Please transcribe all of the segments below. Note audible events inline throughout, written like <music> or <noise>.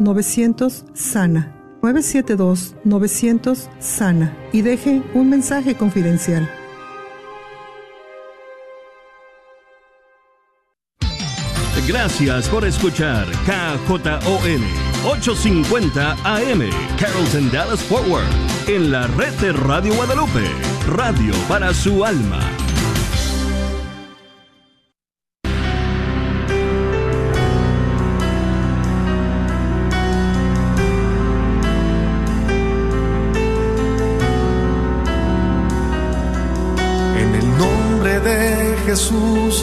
972-900 Sana. 972-900 Sana y deje un mensaje confidencial. Gracias por escuchar KJON 850 AM Carrollton Dallas Forward en la red de Radio Guadalupe, radio para su alma.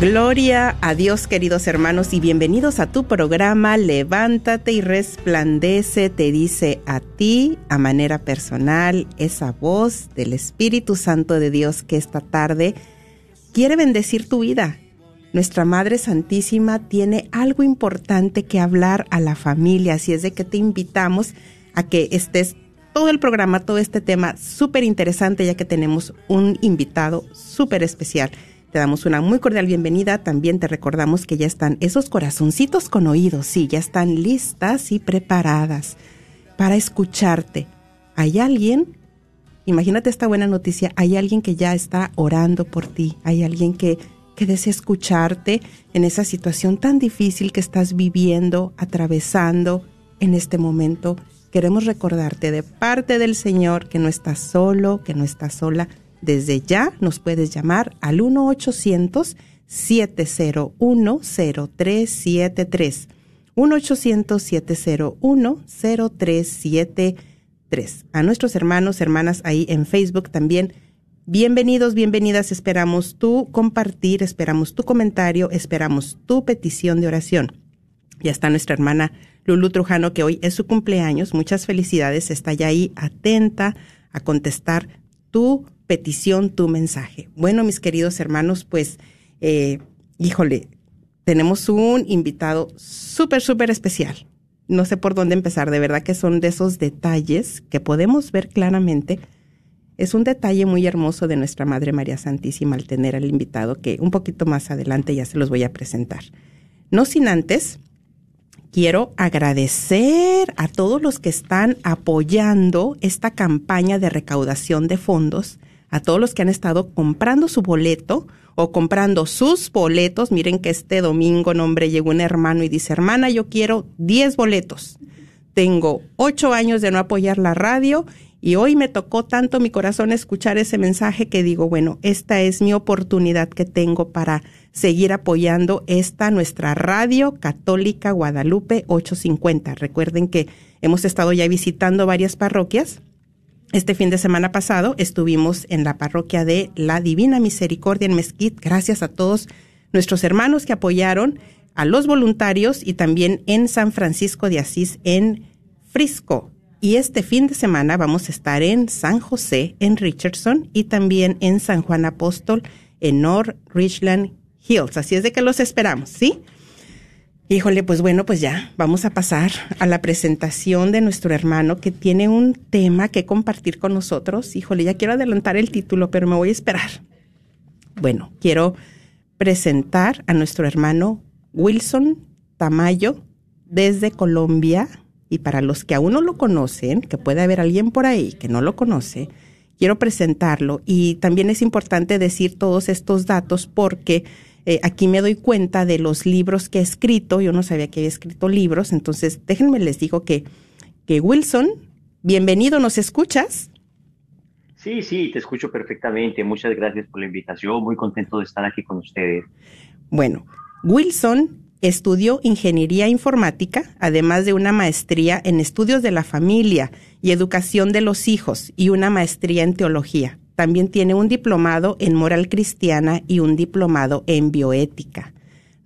Gloria a Dios queridos hermanos y bienvenidos a tu programa Levántate y resplandece, te dice a ti a manera personal esa voz del Espíritu Santo de Dios que esta tarde quiere bendecir tu vida. Nuestra Madre Santísima tiene algo importante que hablar a la familia, así es de que te invitamos a que estés todo el programa, todo este tema súper interesante ya que tenemos un invitado súper especial. Te damos una muy cordial bienvenida. También te recordamos que ya están esos corazoncitos con oídos, sí, ya están listas y preparadas para escucharte. ¿Hay alguien? Imagínate esta buena noticia. Hay alguien que ya está orando por ti. Hay alguien que, que desea escucharte en esa situación tan difícil que estás viviendo, atravesando en este momento. Queremos recordarte de parte del Señor que no estás solo, que no estás sola desde ya nos puedes llamar al 1-800-701-0373. 1-800-701-0373. A nuestros hermanos, hermanas ahí en Facebook también. Bienvenidos, bienvenidas. Esperamos tu compartir, esperamos tu comentario, esperamos tu petición de oración. Ya está nuestra hermana Lulu Trujano, que hoy es su cumpleaños. Muchas felicidades. Está ya ahí atenta a contestar tu petición, tu mensaje. Bueno, mis queridos hermanos, pues, eh, híjole, tenemos un invitado súper, súper especial. No sé por dónde empezar, de verdad que son de esos detalles que podemos ver claramente. Es un detalle muy hermoso de nuestra Madre María Santísima al tener al invitado que un poquito más adelante ya se los voy a presentar. No sin antes, quiero agradecer a todos los que están apoyando esta campaña de recaudación de fondos a todos los que han estado comprando su boleto o comprando sus boletos. Miren que este domingo, nombre, llegó un hermano y dice, hermana, yo quiero 10 boletos. Tengo ocho años de no apoyar la radio y hoy me tocó tanto mi corazón escuchar ese mensaje que digo, bueno, esta es mi oportunidad que tengo para seguir apoyando esta nuestra radio católica Guadalupe 850. Recuerden que hemos estado ya visitando varias parroquias este fin de semana pasado estuvimos en la parroquia de la Divina Misericordia en Mezquit. Gracias a todos nuestros hermanos que apoyaron, a los voluntarios y también en San Francisco de Asís en Frisco. Y este fin de semana vamos a estar en San José en Richardson y también en San Juan Apóstol en North Richland Hills. Así es de que los esperamos, ¿sí? Híjole, pues bueno, pues ya vamos a pasar a la presentación de nuestro hermano que tiene un tema que compartir con nosotros. Híjole, ya quiero adelantar el título, pero me voy a esperar. Bueno, quiero presentar a nuestro hermano Wilson Tamayo desde Colombia. Y para los que aún no lo conocen, que puede haber alguien por ahí que no lo conoce, quiero presentarlo. Y también es importante decir todos estos datos porque eh, aquí me doy cuenta de los libros que he escrito. Yo no sabía que había escrito libros, entonces déjenme les digo que, que Wilson, bienvenido, ¿nos escuchas? Sí, sí, te escucho perfectamente. Muchas gracias por la invitación. Muy contento de estar aquí con ustedes. Bueno, Wilson estudió ingeniería informática, además de una maestría en estudios de la familia y educación de los hijos y una maestría en teología. También tiene un diplomado en moral cristiana y un diplomado en bioética.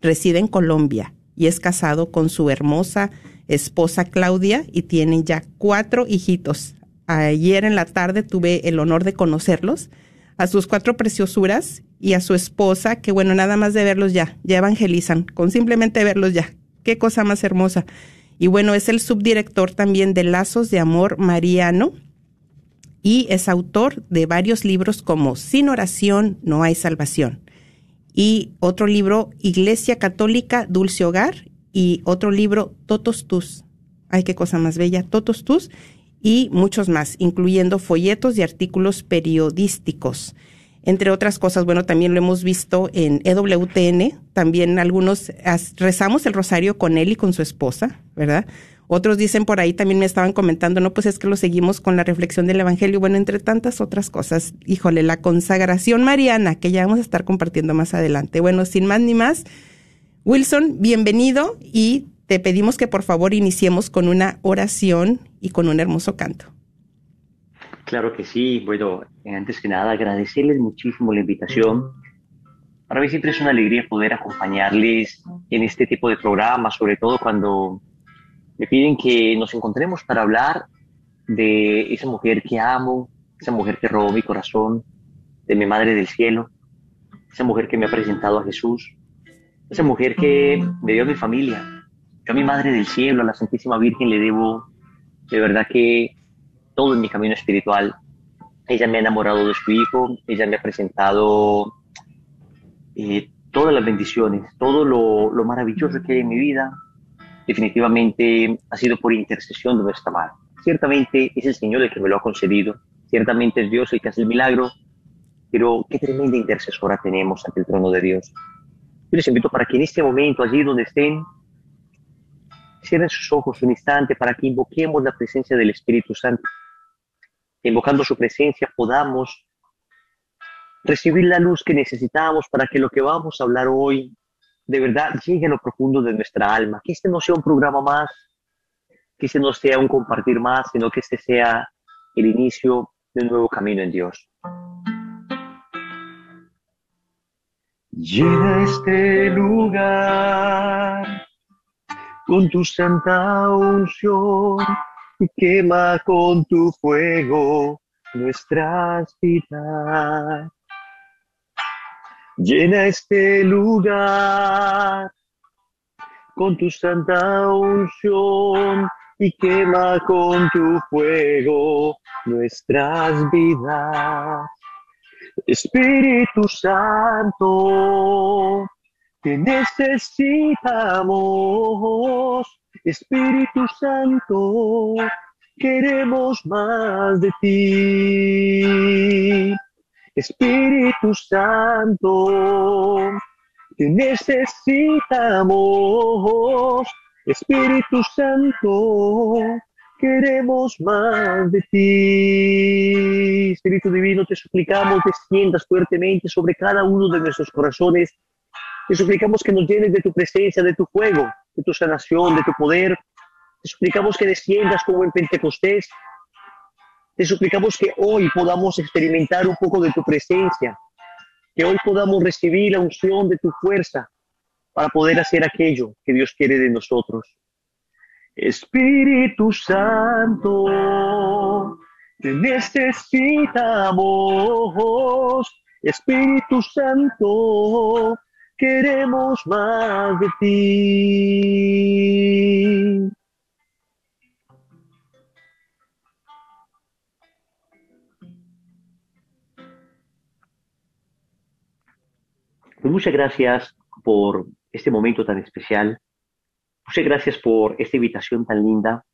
Reside en Colombia y es casado con su hermosa esposa Claudia y tiene ya cuatro hijitos. Ayer en la tarde tuve el honor de conocerlos, a sus cuatro preciosuras y a su esposa, que bueno, nada más de verlos ya, ya evangelizan, con simplemente verlos ya. Qué cosa más hermosa. Y bueno, es el subdirector también de Lazos de Amor Mariano y es autor de varios libros como Sin oración no hay salvación. Y otro libro, Iglesia Católica Dulce Hogar, y otro libro, Totos Tus. Ay, qué cosa más bella, Totos Tus, y muchos más, incluyendo folletos y artículos periodísticos. Entre otras cosas, bueno, también lo hemos visto en EWTN, también algunos rezamos el rosario con él y con su esposa, ¿verdad? Otros dicen por ahí, también me estaban comentando, no, pues es que lo seguimos con la reflexión del Evangelio, bueno, entre tantas otras cosas, híjole, la consagración mariana, que ya vamos a estar compartiendo más adelante. Bueno, sin más ni más, Wilson, bienvenido y te pedimos que por favor iniciemos con una oración y con un hermoso canto. Claro que sí. Bueno, antes que nada, agradecerles muchísimo la invitación. Para mí siempre es una alegría poder acompañarles en este tipo de programas, sobre todo cuando me piden que nos encontremos para hablar de esa mujer que amo, esa mujer que robó mi corazón, de mi Madre del Cielo, esa mujer que me ha presentado a Jesús, esa mujer que me dio a mi familia. Yo a mi Madre del Cielo, a la Santísima Virgen, le debo de verdad que todo en mi camino espiritual. Ella me ha enamorado de su hijo, ella me ha presentado eh, todas las bendiciones, todo lo, lo, maravilloso que hay en mi vida. Definitivamente ha sido por intercesión de nuestra madre. Ciertamente es el Señor el que me lo ha concedido, ciertamente es Dios el que hace el milagro, pero qué tremenda intercesora tenemos ante el trono de Dios. Yo les invito para que en este momento, allí donde estén, cierren sus ojos un instante para que invoquemos la presencia del Espíritu Santo. Invocando su presencia podamos recibir la luz que necesitamos para que lo que vamos a hablar hoy de verdad llegue a lo profundo de nuestra alma. Que este no sea un programa más, que este no sea un compartir más, sino que este sea el inicio de un nuevo camino en Dios. Llena este lugar con tu santa unción y quema con tu fuego nuestras vidas. Llena este lugar con tu santa unción y quema con tu fuego nuestras vidas. Espíritu Santo, te necesitamos. Espíritu Santo, queremos más de ti. Espíritu Santo, te necesitamos. Espíritu Santo, queremos más de ti. Espíritu Divino, te suplicamos, desciendas fuertemente sobre cada uno de nuestros corazones. Te suplicamos que nos llenes de tu presencia, de tu fuego, de tu sanación, de tu poder. Te suplicamos que desciendas como en Pentecostés. Te suplicamos que hoy podamos experimentar un poco de tu presencia, que hoy podamos recibir la unción de tu fuerza para poder hacer aquello que Dios quiere de nosotros. Espíritu Santo, te necesitamos. Espíritu Santo, queremos más de ti. Pues muchas gracias por este momento tan especial Muchas gracias por esta invitación tan linda.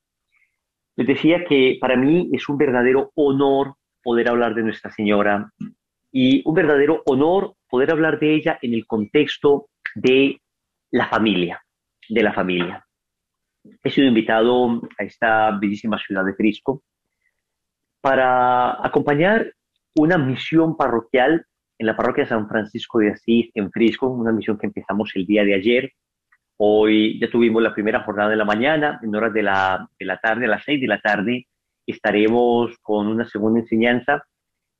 Les decía que para mí es un verdadero honor poder hablar de Nuestra Señora y un verdadero honor poder hablar de ella en el contexto de la familia, de la familia. He sido invitado a esta bellísima ciudad de Frisco para acompañar una misión parroquial en la parroquia San Francisco de Asís, en Frisco, una misión que empezamos el día de ayer. Hoy ya tuvimos la primera jornada de la mañana, en horas de la, de la tarde, a las seis de la tarde, estaremos con una segunda enseñanza.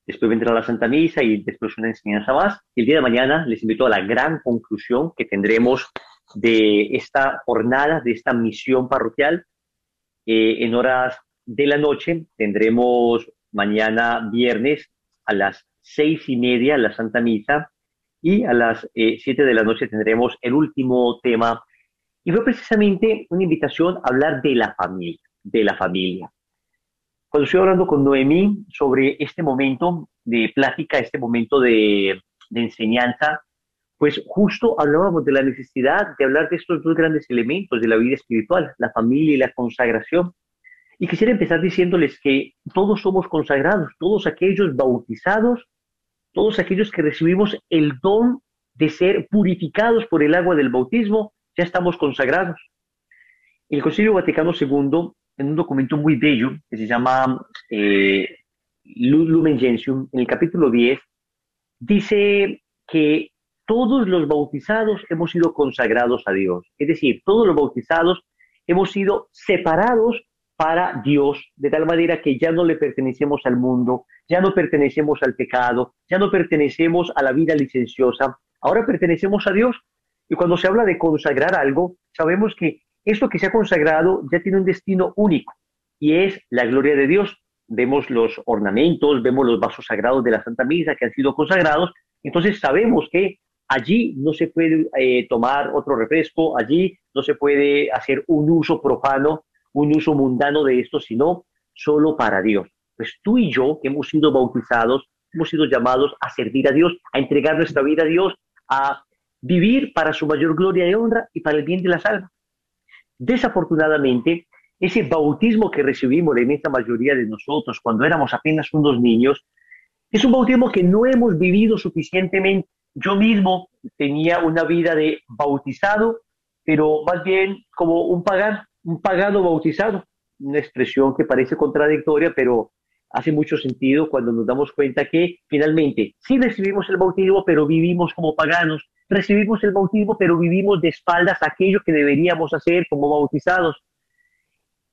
Después vendrá la Santa Misa y después una enseñanza más. El día de mañana les invito a la gran conclusión que tendremos de esta jornada, de esta misión parroquial. Eh, en horas de la noche tendremos mañana viernes a las seis y media la Santa Misa y a las eh, siete de la noche tendremos el último tema. Y fue precisamente una invitación a hablar de la familia, de la familia. Cuando estoy hablando con Noemí sobre este momento de plática, este momento de, de enseñanza, pues justo hablábamos de la necesidad de hablar de estos dos grandes elementos de la vida espiritual, la familia y la consagración. Y quisiera empezar diciéndoles que todos somos consagrados, todos aquellos bautizados, todos aquellos que recibimos el don de ser purificados por el agua del bautismo, ya estamos consagrados. El Concilio Vaticano II, en un documento muy bello que se llama eh, Lumen Gentium, en el capítulo 10, dice que todos los bautizados hemos sido consagrados a Dios. Es decir, todos los bautizados hemos sido separados para Dios, de tal manera que ya no le pertenecemos al mundo, ya no pertenecemos al pecado, ya no pertenecemos a la vida licenciosa, ahora pertenecemos a Dios. Y cuando se habla de consagrar algo, sabemos que esto que se ha consagrado ya tiene un destino único y es la gloria de Dios. Vemos los ornamentos, vemos los vasos sagrados de la Santa Misa que han sido consagrados, entonces sabemos que allí no se puede eh, tomar otro refresco, allí no se puede hacer un uso profano un uso mundano de esto, sino solo para Dios. Pues tú y yo, que hemos sido bautizados, hemos sido llamados a servir a Dios, a entregar nuestra vida a Dios, a vivir para su mayor gloria y honra y para el bien de las almas. Desafortunadamente, ese bautismo que recibimos en esta mayoría de nosotros cuando éramos apenas unos niños, es un bautismo que no hemos vivido suficientemente. Yo mismo tenía una vida de bautizado, pero más bien como un pagano un pagano bautizado, una expresión que parece contradictoria, pero hace mucho sentido cuando nos damos cuenta que finalmente sí recibimos el bautismo, pero vivimos como paganos, recibimos el bautismo, pero vivimos de espaldas aquello que deberíamos hacer como bautizados.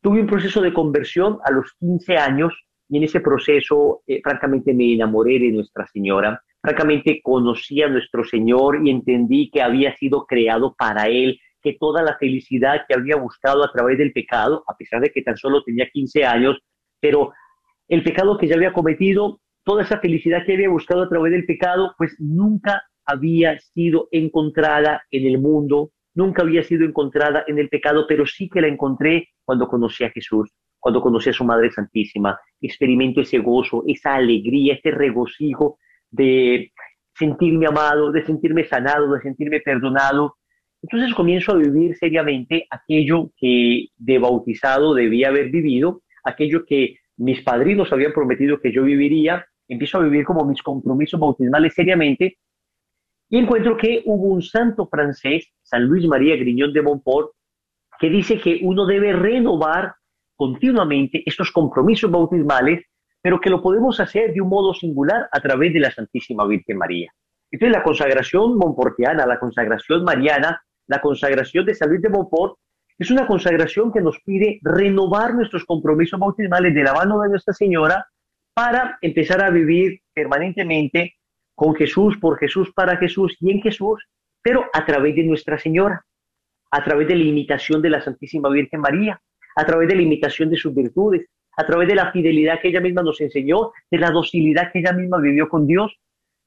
Tuve un proceso de conversión a los 15 años y en ese proceso, eh, francamente, me enamoré de Nuestra Señora. Francamente, conocí a nuestro Señor y entendí que había sido creado para Él, que toda la felicidad que había buscado a través del pecado, a pesar de que tan solo tenía 15 años, pero el pecado que ya había cometido, toda esa felicidad que había buscado a través del pecado, pues nunca había sido encontrada en el mundo, nunca había sido encontrada en el pecado, pero sí que la encontré cuando conocí a Jesús, cuando conocí a su Madre Santísima. Experimento ese gozo, esa alegría, ese regocijo de sentirme amado, de sentirme sanado, de sentirme perdonado, entonces comienzo a vivir seriamente aquello que de bautizado debía haber vivido, aquello que mis padrinos habían prometido que yo viviría, empiezo a vivir como mis compromisos bautismales seriamente y encuentro que hubo un santo francés, San Luis María Griñón de Montfort, que dice que uno debe renovar continuamente estos compromisos bautismales, pero que lo podemos hacer de un modo singular a través de la Santísima Virgen María. Entonces la consagración montportiana, la consagración mariana, la consagración de San Luis de Montfort es una consagración que nos pide renovar nuestros compromisos bautismales de la mano de Nuestra Señora para empezar a vivir permanentemente con Jesús, por Jesús, para Jesús y en Jesús, pero a través de Nuestra Señora, a través de la imitación de la Santísima Virgen María, a través de la imitación de sus virtudes, a través de la fidelidad que ella misma nos enseñó, de la docilidad que ella misma vivió con Dios.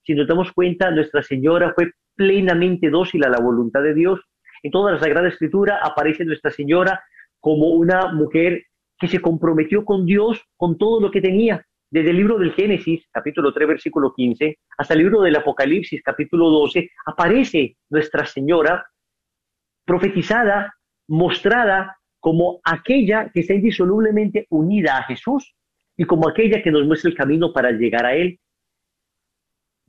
Si nos damos cuenta, Nuestra Señora fue plenamente dócil a la voluntad de Dios. En toda la Sagrada Escritura aparece Nuestra Señora como una mujer que se comprometió con Dios con todo lo que tenía. Desde el libro del Génesis, capítulo 3, versículo 15, hasta el libro del Apocalipsis, capítulo 12, aparece Nuestra Señora profetizada, mostrada como aquella que está indisolublemente unida a Jesús y como aquella que nos muestra el camino para llegar a Él.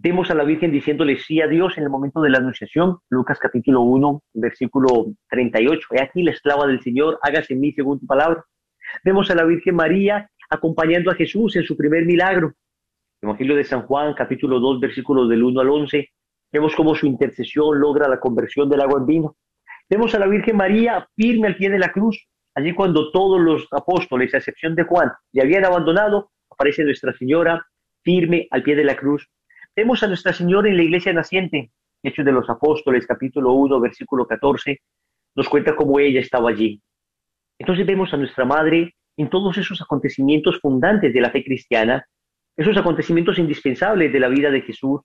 Vemos a la Virgen diciéndole sí a Dios en el momento de la anunciación, Lucas capítulo 1, versículo 38. He aquí la esclava del Señor, hágase en mí según tu palabra. Vemos a la Virgen María acompañando a Jesús en su primer milagro. Evangelio de San Juan, capítulo 2, versículos del 1 al 11. Vemos cómo su intercesión logra la conversión del agua en vino. Vemos a la Virgen María firme al pie de la cruz. Allí cuando todos los apóstoles, a excepción de Juan, le habían abandonado, aparece Nuestra Señora firme al pie de la cruz. Vemos a Nuestra Señora en la iglesia naciente. Hechos de los Apóstoles, capítulo 1, versículo 14, nos cuenta cómo ella estaba allí. Entonces vemos a nuestra Madre en todos esos acontecimientos fundantes de la fe cristiana, esos acontecimientos indispensables de la vida de Jesús,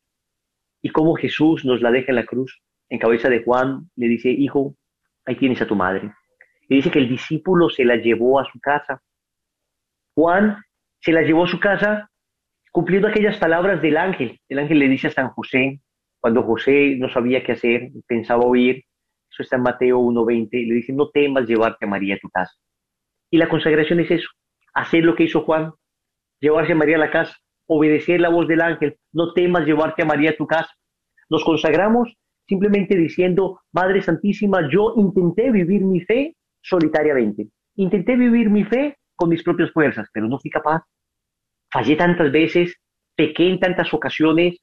y cómo Jesús nos la deja en la cruz. En cabeza de Juan le dice, hijo, ahí tienes a tu madre. Y dice que el discípulo se la llevó a su casa. Juan se la llevó a su casa cumpliendo aquellas palabras del ángel. El ángel le dice a San José, cuando José no sabía qué hacer, pensaba huir, eso está en Mateo 1.20, le dice, no temas llevarte a María a tu casa. Y la consagración es eso, hacer lo que hizo Juan, llevarse a María a la casa, obedecer la voz del ángel, no temas llevarte a María a tu casa. Nos consagramos simplemente diciendo, Madre Santísima, yo intenté vivir mi fe solitariamente, intenté vivir mi fe con mis propias fuerzas, pero no fui capaz. Fallé tantas veces, pequé en tantas ocasiones,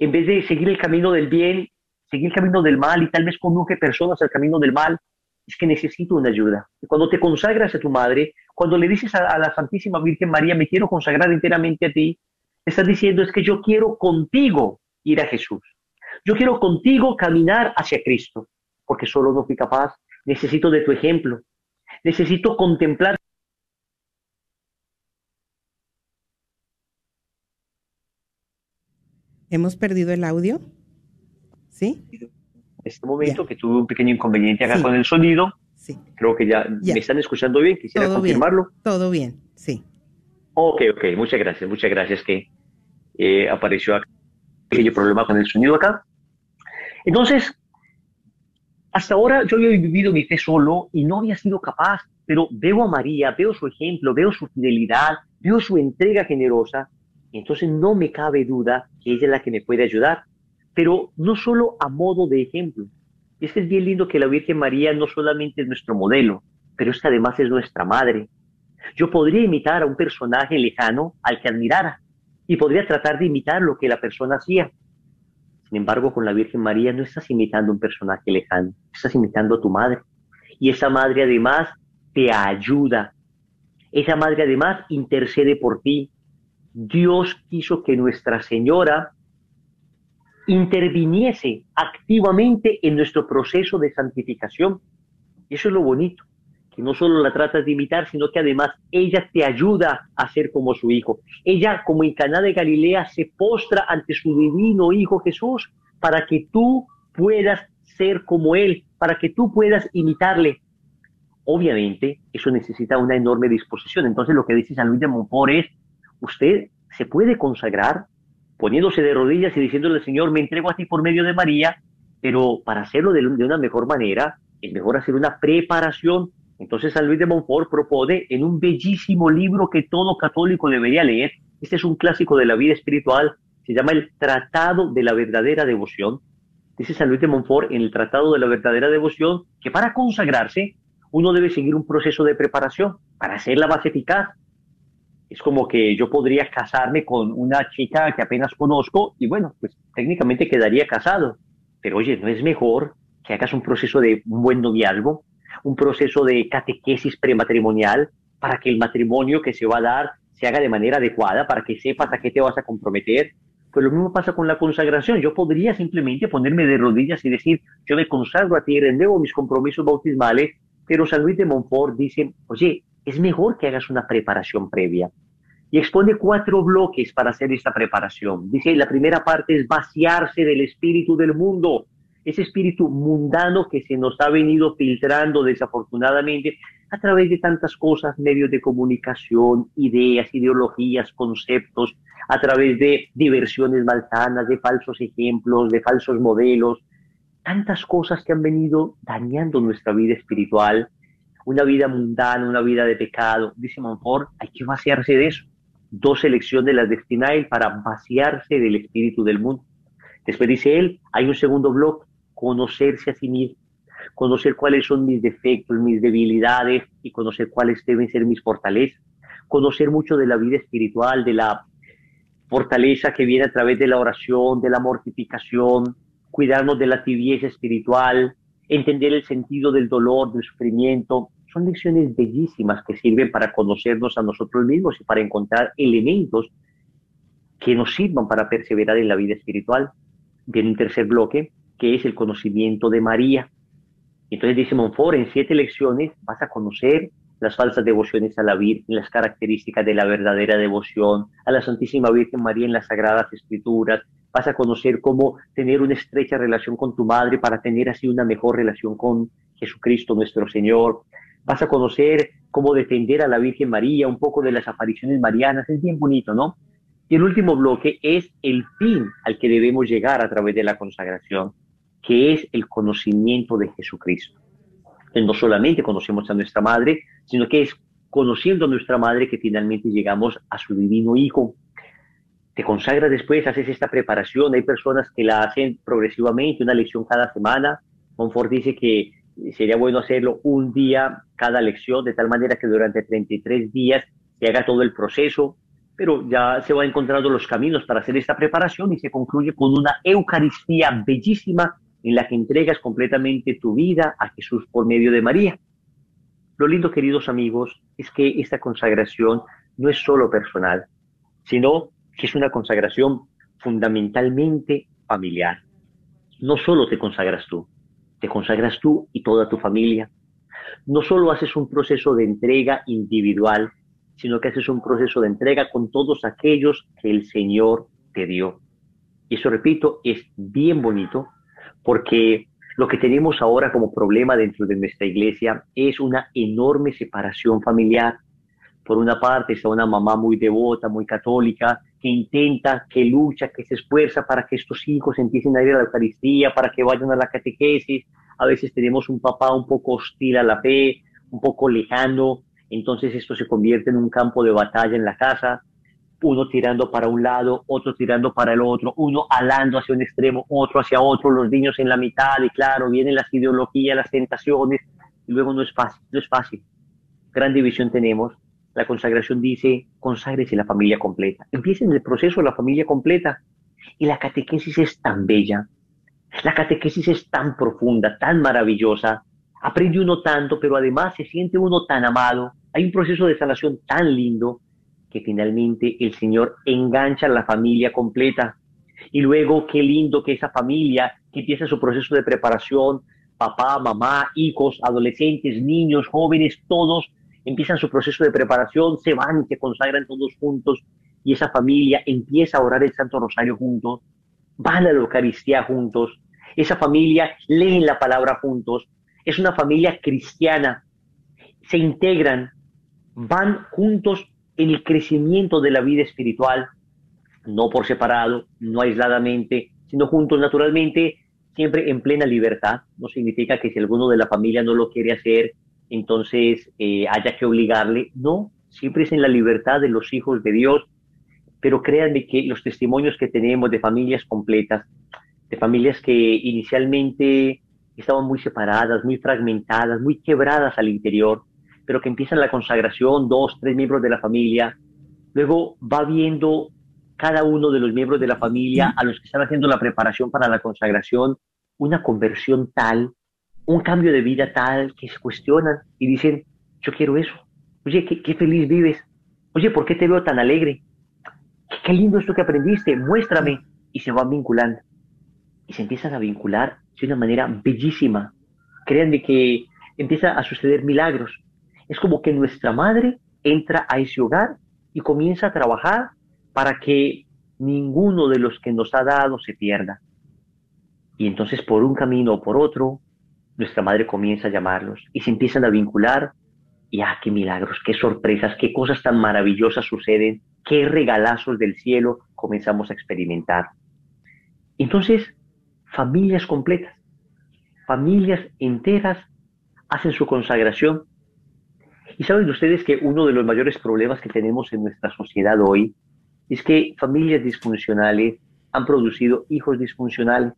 en vez de seguir el camino del bien, seguir el camino del mal y tal vez conduje personas al camino del mal, es que necesito una ayuda. Y cuando te consagras a tu madre, cuando le dices a, la Santísima Virgen María, me quiero consagrar enteramente a ti, estás diciendo es que yo quiero contigo ir a Jesús. Yo quiero contigo caminar hacia Cristo, porque solo no fui capaz. Necesito de tu ejemplo. Necesito contemplar. ¿Hemos perdido el audio? ¿Sí? este momento, que tuve un pequeño inconveniente acá con el sonido. Sí. Creo que ya, me están escuchando bien, quisiera confirmarlo. Todo bien, sí. Ok, ok, muchas gracias, muchas gracias que eh, apareció acá pequeño problema con el sonido acá. Entonces, hasta ahora yo había vivido mi fe solo y no había sido capaz, pero veo a María, veo su ejemplo, veo su fidelidad, veo su entrega generosa, entonces no me cabe duda que ella es la que me puede ayudar pero no solo a modo de ejemplo. Es que es bien lindo que la Virgen María no solamente es nuestro modelo, pero es que además es nuestra madre. Yo podría imitar a un personaje lejano al que admirara y podría tratar de imitar lo que la persona hacía. Sin embargo, con la Virgen María no estás imitando a un personaje lejano, estás imitando a tu madre. Y esa madre además te ayuda. Esa madre además intercede por ti. Dios quiso que Nuestra Señora interviniese activamente en nuestro proceso de santificación. Y eso es lo bonito, que no solo la tratas de imitar, sino que además ella te ayuda a ser como su hijo. Ella, como en Caná de Galilea, se postra ante su divino hijo Jesús para que tú puedas ser como él, para que tú puedas imitarle. Obviamente, eso necesita una enorme disposición. Entonces, lo que dice San Luis de Montfort es, usted se puede consagrar poniéndose de rodillas y diciéndole, Señor, me entrego a ti por medio de María, pero para hacerlo de, una mejor manera, es mejor hacer una preparación. Entonces San Luis de Montfort propone en un bellísimo libro que todo católico debería leer, este es un clásico de la vida espiritual, se llama el Tratado de la Verdadera Devoción. Dice San Luis de Montfort en el Tratado de la Verdadera Devoción que para consagrarse uno debe seguir un proceso de preparación para hacerla más eficaz, es como que yo podría casarme con una chica que apenas conozco y bueno, pues técnicamente quedaría casado. Pero oye, ¿no es mejor que hagas un proceso de un buen noviazgo, un proceso de catequesis prematrimonial para que el matrimonio que se va a dar se haga de manera adecuada, para que sepas a qué te vas a comprometer? Pues lo mismo pasa con la consagración. Yo podría simplemente ponerme de rodillas y decir, yo me consagro a ti, rendevo mis compromisos bautismales, pero San Luis de Montfort dice, oye, es mejor que hagas una preparación previa. Y expone cuatro bloques para hacer esta preparación. Dice, la primera parte es vaciarse del espíritu del mundo, ese espíritu mundano que se nos ha venido filtrando desafortunadamente a través de tantas cosas, medios de comunicación, ideas, ideologías, conceptos, a través de diversiones malsanas, de falsos ejemplos, de falsos modelos, tantas cosas que han venido dañando nuestra vida espiritual una vida mundana, una vida de pecado. Dice Monfort, hay que vaciarse de eso. dos elecciones las destina él para vaciarse del espíritu del mundo. Después dice él, hay un segundo bloque, conocerse a sí mismo, conocer cuáles son mis defectos, mis debilidades y conocer cuáles deben ser mis fortalezas, conocer mucho de la vida espiritual, de la fortaleza que viene a través de la oración, de la mortificación, cuidarnos de la tibieza espiritual, entender el sentido del dolor, del sufrimiento. Son lecciones bellísimas que sirven para conocernos a nosotros mismos y para encontrar elementos que nos sirvan para perseverar en la vida espiritual. Viene un tercer bloque, que es el conocimiento de María. Entonces dice Monfort, en siete lecciones vas a conocer las falsas devociones a la Virgen, las características de la verdadera devoción, a la Santísima Virgen María en las Sagradas Escrituras, vas a conocer cómo tener una estrecha relación con tu madre para tener así una mejor relación con Jesucristo nuestro Señor, vas a conocer cómo defender a la Virgen María, un poco de las apariciones marianas, es bien bonito, ¿no? Y el último bloque es el fin al que debemos llegar a través de la consagración, que es el conocimiento de Jesucristo no solamente conocemos a nuestra madre, sino que es conociendo a nuestra madre que finalmente llegamos a su divino Hijo. Te consagras después, haces esta preparación. Hay personas que la hacen progresivamente, una lección cada semana. Monfort dice que sería bueno hacerlo un día cada lección, de tal manera que durante 33 días se haga todo el proceso, pero ya se van encontrando los caminos para hacer esta preparación y se concluye con una Eucaristía bellísima en la que entregas completamente tu vida a Jesús por medio de María. Lo lindo, queridos amigos, es que esta consagración no es solo personal, sino que es una consagración fundamentalmente familiar. No solo te consagras tú, te consagras tú y toda tu familia. No solo haces un proceso de entrega individual, sino que haces un proceso de entrega con todos aquellos que el Señor te dio. Y eso, repito, es bien bonito porque lo que tenemos ahora como problema dentro de nuestra iglesia es una enorme separación familiar. Por una parte está una mamá muy devota, muy católica, que intenta, que lucha, que se esfuerza para que estos hijos empiecen a ir a la Eucaristía, para que vayan a la catequesis. A veces tenemos un papá un poco hostil a la fe, un poco lejano, entonces esto se convierte en un campo de batalla en la casa uno tirando para un lado, otro tirando para el otro, uno alando hacia un extremo, otro hacia otro, los niños en la mitad, y claro, vienen las ideologías, las tentaciones, y luego no es fácil, no es fácil. Gran división tenemos. La consagración dice, conságrese la familia completa. Empiecen el proceso de la familia completa. Y la catequesis es tan bella, la catequesis es tan profunda, tan maravillosa. Aprende uno tanto, pero además se siente uno tan amado. Hay un proceso de sanación tan lindo que finalmente el Señor engancha la familia completa. Y luego, qué lindo que esa familia que empieza su proceso de preparación, papá, mamá, hijos, adolescentes, niños, jóvenes, todos empiezan su proceso de preparación, se van, se consagran todos juntos y esa familia empieza a orar el Santo Rosario juntos, van a la Eucaristía juntos, esa familia leen la palabra juntos, es una familia cristiana, se integran, van juntos en el crecimiento de la vida espiritual, no por separado, no aisladamente, sino juntos naturalmente, siempre en plena libertad. No significa que si alguno de la familia no lo quiere hacer, entonces eh, haya que obligarle. No, siempre es en la libertad de los hijos de Dios. Pero créanme que los testimonios que tenemos de familias completas, de familias que inicialmente estaban muy separadas, muy fragmentadas, muy quebradas al interior, pero que empiezan la consagración, dos, tres miembros de la familia, luego va viendo cada uno de los miembros de la familia, a los que están haciendo la preparación para la consagración, una conversión tal, un cambio de vida tal, que se cuestionan y dicen, yo quiero eso. Oye, qué, feliz vives. Oye, ¿por qué te veo tan alegre? Qué, qué lindo esto que aprendiste, muéstrame. Y se van vinculando. Y se empiezan a vincular de una manera bellísima. Créanme que empieza a suceder milagros. Es como que nuestra madre entra a ese hogar y comienza a trabajar para que ninguno de los que nos ha dado se pierda. Y entonces por un camino o por otro, nuestra madre comienza a llamarlos y se empiezan a vincular. Y ah, qué milagros, qué sorpresas, qué cosas tan maravillosas suceden, qué regalazos del cielo comenzamos a experimentar. Entonces, familias completas, familias enteras hacen su consagración Y saben ustedes que uno de los mayores problemas que tenemos en nuestra sociedad hoy es que familias disfuncionales han producido hijos disfuncionales.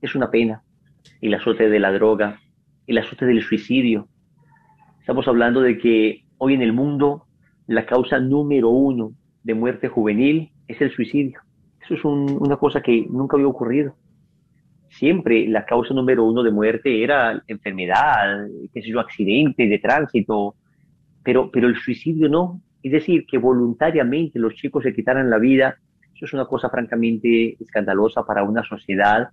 Es una pena. El azote de la droga, el azote del suicidio. Estamos hablando de que hoy en el mundo la causa número uno de muerte juvenil es el suicidio. Eso es una cosa que nunca había ocurrido. Siempre la causa número uno de muerte era enfermedad, qué sé yo, accidente de tránsito, pero, pero el suicidio no. Es decir, que voluntariamente los chicos se quitaran la vida, eso es una cosa francamente escandalosa para una sociedad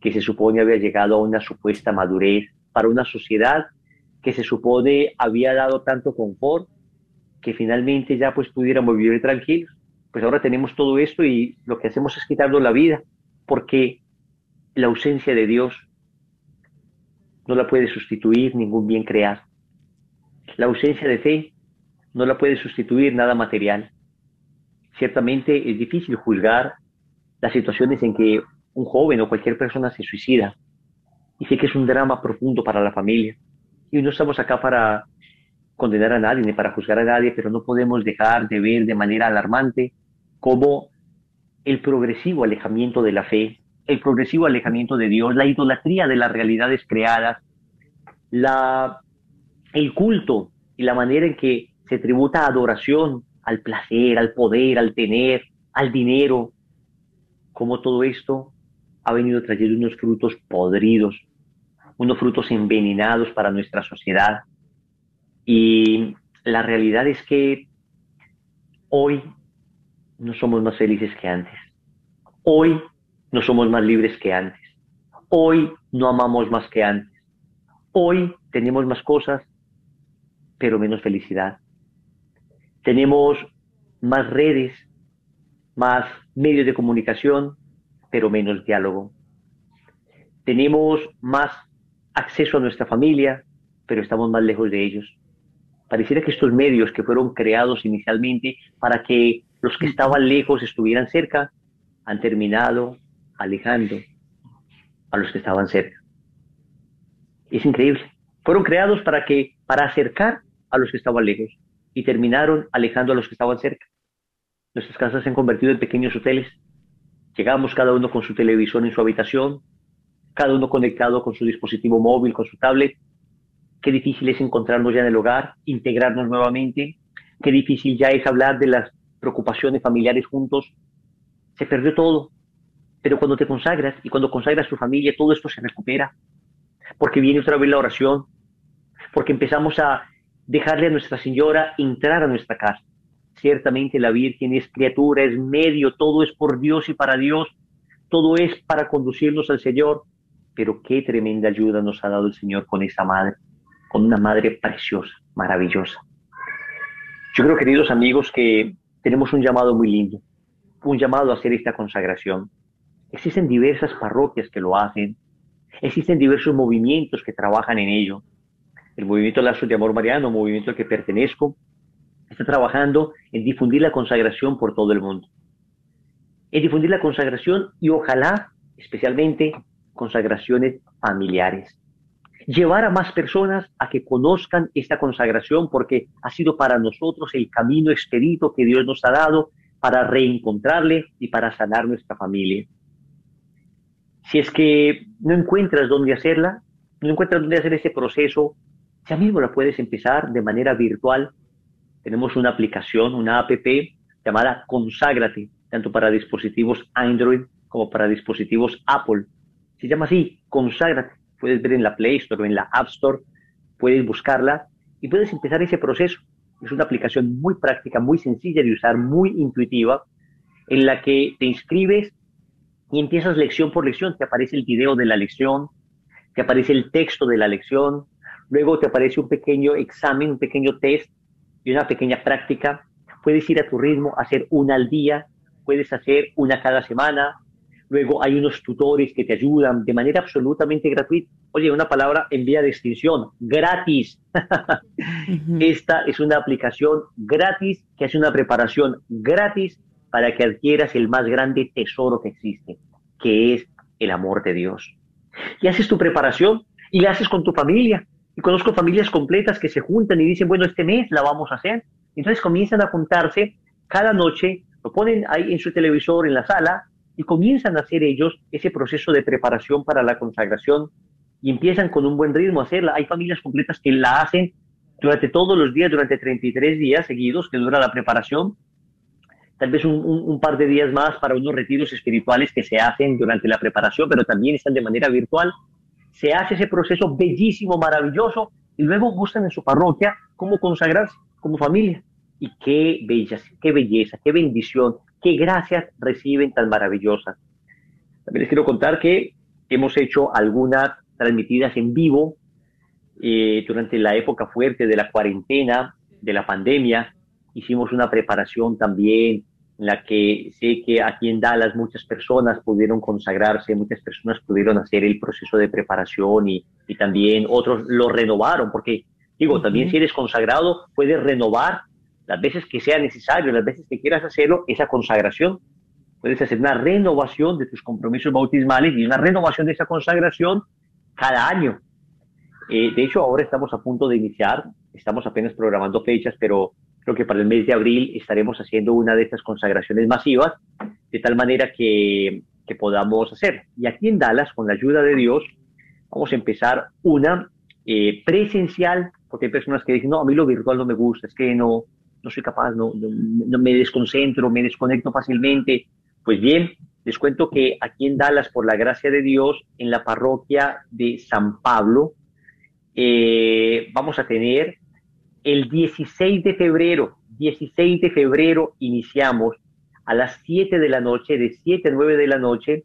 que se supone había llegado a una supuesta madurez, para una sociedad que se supone había dado tanto confort que finalmente ya pues pudiéramos vivir tranquilos. Pues ahora tenemos todo esto y lo que hacemos es quitarnos la vida, porque la ausencia de Dios no la puede sustituir ningún bien creado. La ausencia de fe no la puede sustituir nada material. Ciertamente es difícil juzgar las situaciones en que un joven o cualquier persona se suicida. Y sé que es un drama profundo para la familia. Y no estamos acá para condenar a nadie ni para juzgar a nadie, pero no podemos dejar de ver de manera alarmante cómo el progresivo alejamiento de la fe, el progresivo alejamiento de Dios, la idolatría de las realidades creadas, la el culto y la manera en que se tributa adoración al placer, al poder, al tener, al dinero, como todo esto ha venido trayendo unos frutos podridos, unos frutos envenenados para nuestra sociedad. Y la realidad es que hoy no somos más felices que antes. Hoy no somos más libres que antes. Hoy no amamos más que antes. Hoy tenemos más cosas, pero menos felicidad. Tenemos más redes, más medios de comunicación, pero menos diálogo. Tenemos más acceso a nuestra familia, pero estamos más lejos de ellos. Pareciera que estos medios que fueron creados inicialmente para que los que estaban lejos estuvieran cerca, han terminado alejando a los que estaban cerca. Es increíble. Fueron creados para que para acercar a los que estaban lejos y terminaron alejando a los que estaban cerca. Nuestras casas se han convertido en pequeños hoteles. Llegamos cada uno con su televisión en su habitación, cada uno conectado con su dispositivo móvil, con su tablet. Qué difícil es encontrarnos ya en el hogar, integrarnos nuevamente. Qué difícil ya es hablar de las preocupaciones familiares juntos. Se perdió todo. Pero cuando te consagras y cuando consagras tu familia, todo esto se recupera. Porque viene otra vez la oración, porque empezamos a dejarle a Nuestra Señora entrar a nuestra casa. Ciertamente la Virgen es criatura, es medio, todo es por Dios y para Dios, todo es para conducirnos al Señor, pero qué tremenda ayuda nos ha dado el Señor con esa madre, con una madre preciosa, maravillosa. Yo creo, queridos amigos, que tenemos un llamado muy lindo, un llamado a hacer esta consagración. Existen diversas parroquias que lo hacen, existen diversos movimientos que trabajan en ello el movimiento Lazos de Amor Mariano, movimiento al que pertenezco, está trabajando en difundir la consagración por todo el mundo. En difundir la consagración y ojalá, especialmente, consagraciones familiares. Llevar a más personas a que conozcan esta consagración porque ha sido para nosotros el camino expedito que Dios nos ha dado para reencontrarle y para sanar nuestra familia. Si es que no encuentras dónde hacerla, no encuentras dónde hacer ese proceso, ya mismo la puedes empezar de manera virtual. Tenemos una aplicación, una app llamada Conságrate, tanto para dispositivos Android como para dispositivos Apple. Se llama así, Conságrate. Puedes ver en la Play Store o en la App Store, puedes buscarla y puedes empezar ese proceso. Es una aplicación muy práctica, muy sencilla de usar, muy intuitiva, en la que te inscribes y empiezas lección por lección. Te aparece el video de la lección, te aparece el texto de la lección, Luego te aparece un pequeño examen, un pequeño test y una pequeña práctica. Puedes ir a tu ritmo, hacer una al día, puedes hacer una cada semana. Luego hay unos tutores que te ayudan de manera absolutamente gratuita. Oye, una palabra en vía de extinción, gratis. <laughs> Esta es una aplicación gratis que hace una preparación gratis para que adquieras el más grande tesoro que existe, que es el amor de Dios. Y haces tu preparación y la haces con tu familia Y conozco familias completas que se juntan y dicen, bueno, este mes la vamos a hacer. Entonces comienzan a juntarse cada noche, lo ponen ahí en su televisor, en la sala, y comienzan a hacer ellos ese proceso de preparación para la consagración y empiezan con un buen ritmo a hacerla. Hay familias completas que la hacen durante todos los días, durante 33 días seguidos que dura la preparación, tal vez un, par de días más para unos retiros espirituales que se hacen durante la preparación, pero también están de manera virtual. Se hace ese proceso bellísimo, maravilloso, y luego buscan en su parroquia cómo consagrarse como familia. Y qué belleza, qué belleza, qué bendición, qué gracias reciben tan maravillosas. También les quiero contar que hemos hecho algunas transmitidas en vivo eh, durante la época fuerte de la cuarentena, de la pandemia, hicimos una preparación también en la que sé que aquí en Dallas muchas personas pudieron consagrarse, muchas personas pudieron hacer el proceso de preparación y, y también otros lo renovaron, porque digo, también si eres consagrado, puedes renovar las veces que sea necesario, las veces que quieras hacerlo, esa consagración. Puedes hacer una renovación de tus compromisos bautismales y una renovación de esa consagración cada año. Eh, de hecho, ahora estamos a punto de iniciar, estamos apenas programando fechas, pero creo que para el mes de abril estaremos haciendo una de estas consagraciones masivas, de tal manera que, que podamos hacer. Y aquí en Dallas, con la ayuda de Dios, vamos a empezar una eh, presencial, porque hay personas que dicen, no, a mí lo virtual no me gusta, es que no, no soy capaz, no, no, me desconcentro, me desconecto fácilmente. Pues bien, les cuento que aquí en Dallas, por la gracia de Dios, en la parroquia de San Pablo, eh, vamos a tener el 16 de febrero, 16 de febrero iniciamos a las 7 de la noche, de 7 a 9 de la noche,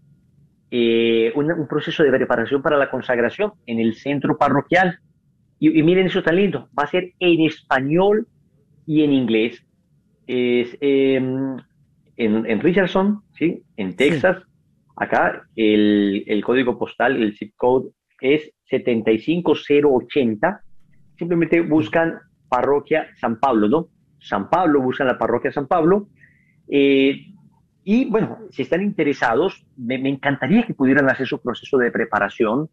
eh, un, proceso de preparación para la consagración en el centro parroquial. Y, miren eso tan lindo, va a ser en español y en inglés. Es em, en, Richardson, ¿sí? en Texas. Acá el, el, código postal, el zip code es 75080. Simplemente buscan parroquia San Pablo, ¿no? San Pablo, buscan la parroquia San Pablo. Eh, y bueno, si están interesados, me, encantaría que pudieran hacer su proceso de preparación.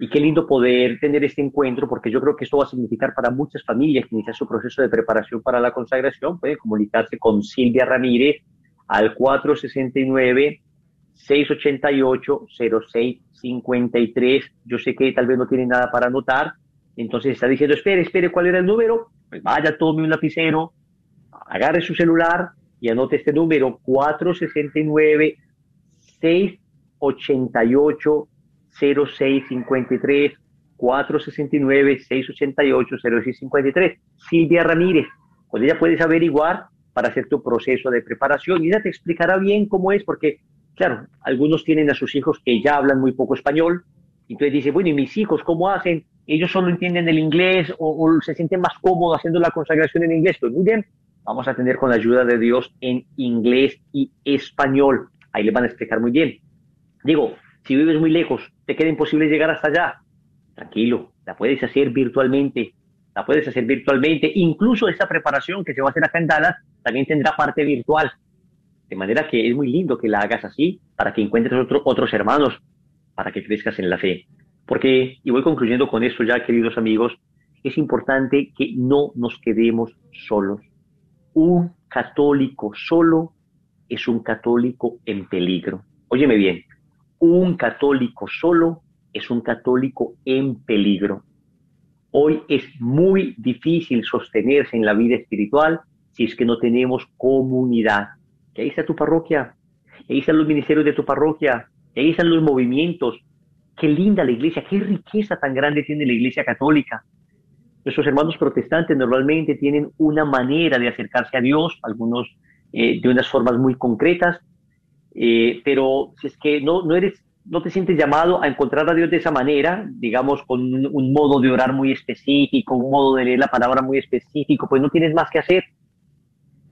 Y qué lindo poder tener este encuentro, porque yo creo que esto va a significar para muchas familias que inician su proceso de preparación para la consagración. Pueden comunicarse con Silvia Ramírez al 469 688 0653. Yo sé que tal vez no tienen nada para anotar, entonces está diciendo, espere, espere, ¿cuál era el número? Pues vaya, tome un lapicero, agarre su celular y anote este número, 469 688 0653 469 688 0653 Silvia Ramírez. Con ella puedes averiguar para hacer tu proceso de preparación y ella te explicará bien cómo es, porque, claro, algunos tienen a sus hijos que ya hablan muy poco español, entonces dice, bueno, ¿y mis hijos cómo hacen? ellos solo entienden el inglés o, se sienten más cómodos haciendo la consagración en inglés. Pues muy bien, vamos a tener con la ayuda de Dios en inglés y español. Ahí les van a explicar muy bien. Digo, si vives muy lejos, te queda imposible llegar hasta allá. Tranquilo, la puedes hacer virtualmente. La puedes hacer virtualmente. Incluso esta preparación que se va a hacer acá en Dallas también tendrá parte virtual. De manera que es muy lindo que la hagas así para que encuentres otros hermanos, para que crezcas en la fe. Porque, y voy concluyendo con esto ya, queridos amigos, es importante que no nos quedemos solos. Un católico solo es un católico en peligro. Óyeme bien, un católico solo es un católico en peligro. Hoy es muy difícil sostenerse en la vida espiritual si es que no tenemos comunidad. Que ahí está tu parroquia, ahí están los ministerios de tu parroquia, ahí están los movimientos, Qué linda la iglesia, qué riqueza tan grande tiene la iglesia católica. Nuestros hermanos protestantes normalmente tienen una manera de acercarse a Dios, algunos eh, de unas formas muy concretas, eh, pero si es que no, no, eres, no te sientes llamado a encontrar a Dios de esa manera, digamos, con un, modo de orar muy específico, un modo de leer la palabra muy específico, pues no tienes más que hacer.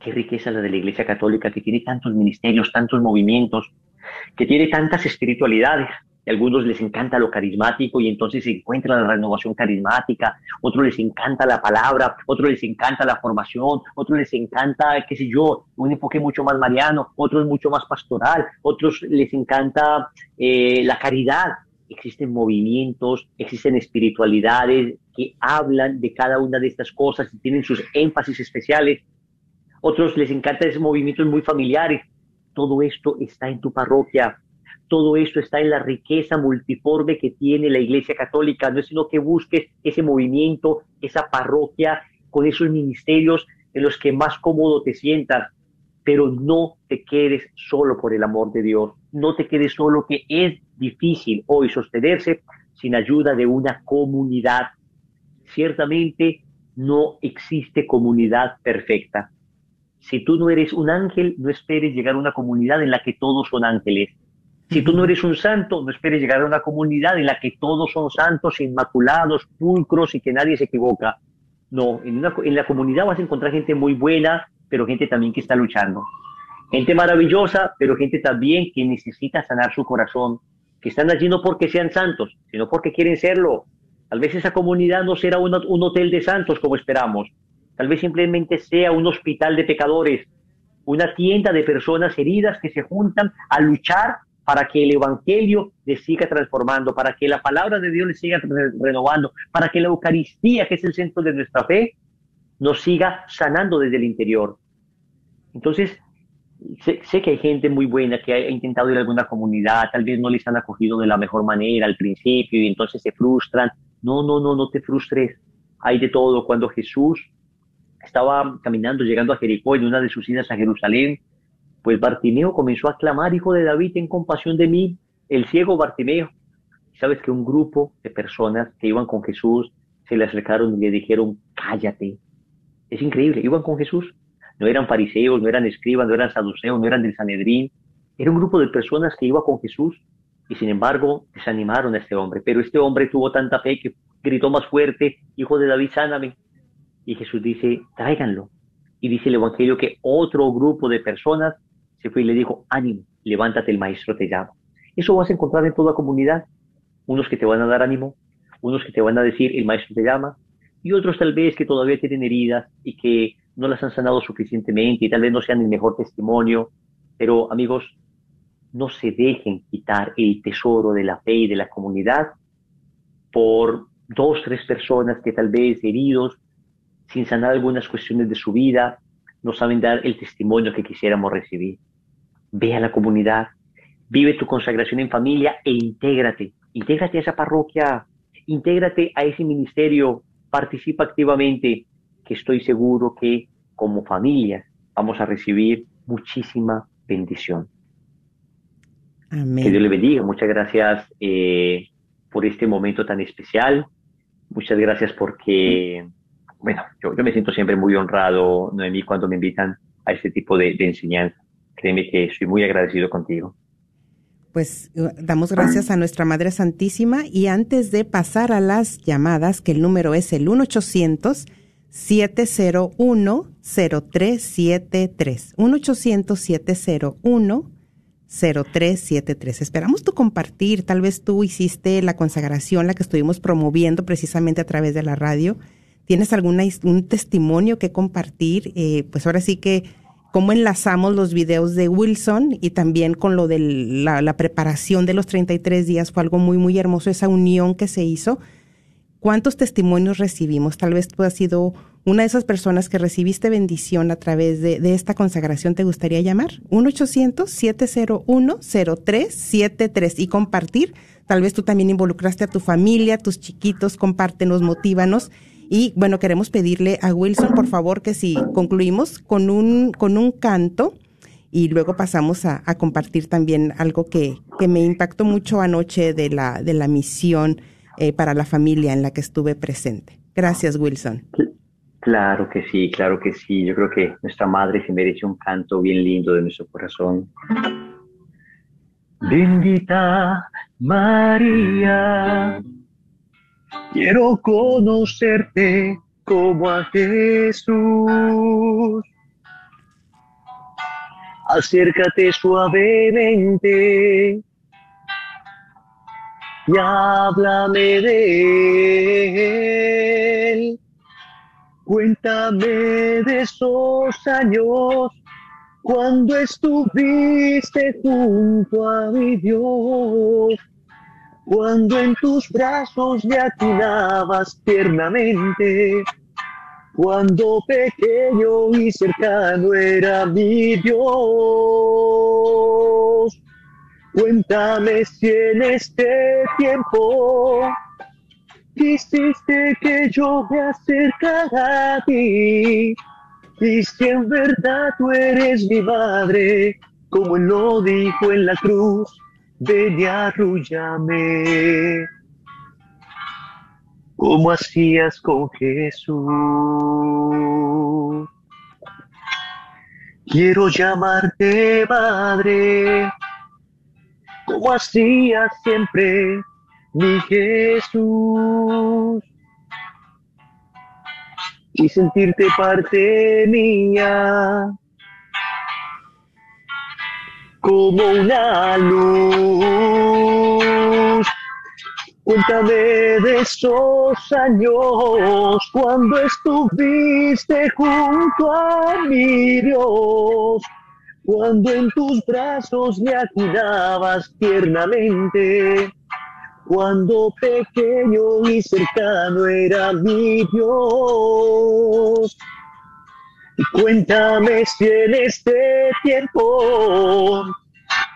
Qué riqueza la de la Iglesia Católica, que tiene tantos ministerios, tantos movimientos, que tiene tantas espiritualidades a algunos les encanta lo carismático y entonces se encuentra la renovación carismática, otros les encanta la palabra, otros les encanta la formación, otros les encanta, qué sé yo, un enfoque mucho más mariano, otros mucho más pastoral, otros les encanta eh, la caridad. existen movimientos, existen espiritualidades que hablan de cada una de estas cosas y tienen sus énfasis especiales. Otros les encanta esos movimientos muy familiares. Todo esto está en tu parroquia. Todo esto está en la riqueza multiforme que tiene la Iglesia Católica. No es sino que busques ese movimiento, esa parroquia, con esos ministerios en los que más cómodo te sientas, pero no te quedes solo por el amor de Dios. No te quedes solo, que es difícil hoy sostenerse sin ayuda de una comunidad. Ciertamente no existe comunidad perfecta. Si tú no eres un ángel, no esperes llegar a una comunidad en la que todos son ángeles. Si tú no eres un santo, no esperes llegar a una comunidad en la que todos son santos, inmaculados, pulcros y que nadie se equivoca. No, en, en la comunidad vas a encontrar gente muy buena, pero gente también que está luchando. Gente maravillosa, pero gente también que necesita sanar su corazón, que están allí no porque sean santos, sino porque quieren serlo. Tal vez esa comunidad no será un, un hotel de santos como esperamos. Tal vez simplemente sea un hospital de pecadores, una tienda de personas heridas que se juntan a luchar para que el Evangelio les siga transformando, para que la palabra de Dios les siga renovando, para que la Eucaristía, que es el centro de nuestra fe, nos siga sanando desde el interior. Entonces, sé, que hay gente muy buena que ha intentado ir a alguna comunidad, tal vez no les han acogido de la mejor manera al principio y entonces se frustran. No, no, no, no te frustres. Hay de todo. Cuando Jesús estaba caminando, llegando a Jericó en una de sus idas a Jerusalén, pues Bartimeo comenzó a clamar, Hijo de David, ten compasión de mí, el ciego Bartimeo. Sabes que un grupo de personas que iban con Jesús se le acercaron y le dijeron, cállate. Es increíble, iban con Jesús. No eran fariseos, no eran escribas, no eran saduceos, no eran del Sanedrín. Era un grupo de personas que iba con Jesús y sin embargo desanimaron a este hombre. Pero este hombre tuvo tanta fe que gritó más fuerte, Hijo de David, sáname. Y Jesús dice, tráiganlo. Y dice el Evangelio que otro grupo de personas se fue y le dijo, ánimo, levántate, el maestro te llama. Eso vas a encontrar en toda comunidad. Unos que te van a dar ánimo, unos que te van a decir, el maestro te llama, y otros tal vez que todavía tienen heridas y que no las han sanado suficientemente y tal vez no sean el mejor testimonio. Pero amigos, no se dejen quitar el tesoro de la fe y de la comunidad por dos, tres personas que tal vez heridos, sin sanar algunas cuestiones de su vida, no saben dar el testimonio que quisiéramos recibir. Ve a la comunidad, vive tu consagración en familia e intégrate. Intégrate a esa parroquia, intégrate a ese ministerio, participa activamente, que estoy seguro que como familia vamos a recibir muchísima bendición. Amén. Que Dios le bendiga. Muchas gracias eh, por este momento tan especial. Muchas gracias porque bueno, yo, me siento siempre muy honrado, Noemí, cuando me invitan a este tipo de, enseñanza. Créeme que estoy muy agradecido contigo. Pues uh, damos gracias a nuestra Madre Santísima y antes de pasar a las llamadas, que el número es el 1-800-701-0373. 1-800-701-0373. Esperamos tu compartir. Tal vez tú hiciste la consagración, la que estuvimos promoviendo precisamente a través de la radio tienes algún un testimonio que compartir, eh, pues ahora sí que cómo enlazamos los videos de Wilson y también con lo de la, preparación de los 33 días fue algo muy, muy hermoso, esa unión que se hizo. ¿Cuántos testimonios recibimos? Tal vez tú has sido una de esas personas que recibiste bendición a través de, esta consagración. ¿Te gustaría llamar? 1-800-701-0373 y compartir. Tal vez tú también involucraste a tu familia, tus chiquitos, compártenos, motívanos y bueno, queremos pedirle a Wilson, por favor, que si concluimos con un, con un canto y luego pasamos a, compartir también algo que, que, me impactó mucho anoche de la, de la misión eh, para la familia en la que estuve presente. Gracias, Wilson. Claro que sí, claro que sí. Yo creo que nuestra madre se merece un canto bien lindo de nuestro corazón. Bendita María Quiero conocerte como a Jesús. Acércate suavemente y háblame de Él. Cuéntame de esos años cuando estuviste junto a mi Dios cuando en tus brazos me atinabas tiernamente, cuando pequeño y cercano era mi Dios. Cuéntame si en este tiempo quisiste que yo me acercara a ti, y si en verdad tú eres mi madre, como él lo dijo en la cruz, ven y arrúllame. Como hacías con Jesús. Quiero llamarte madre, como hacías siempre mi Jesús. Y sentirte parte mía como una luz. Cuéntame de esos años cuando estuviste junto a mi Dios, cuando en tus brazos me acunabas tiernamente, cuando pequeño y cercano era mi Dios. Cuéntame si en este tiempo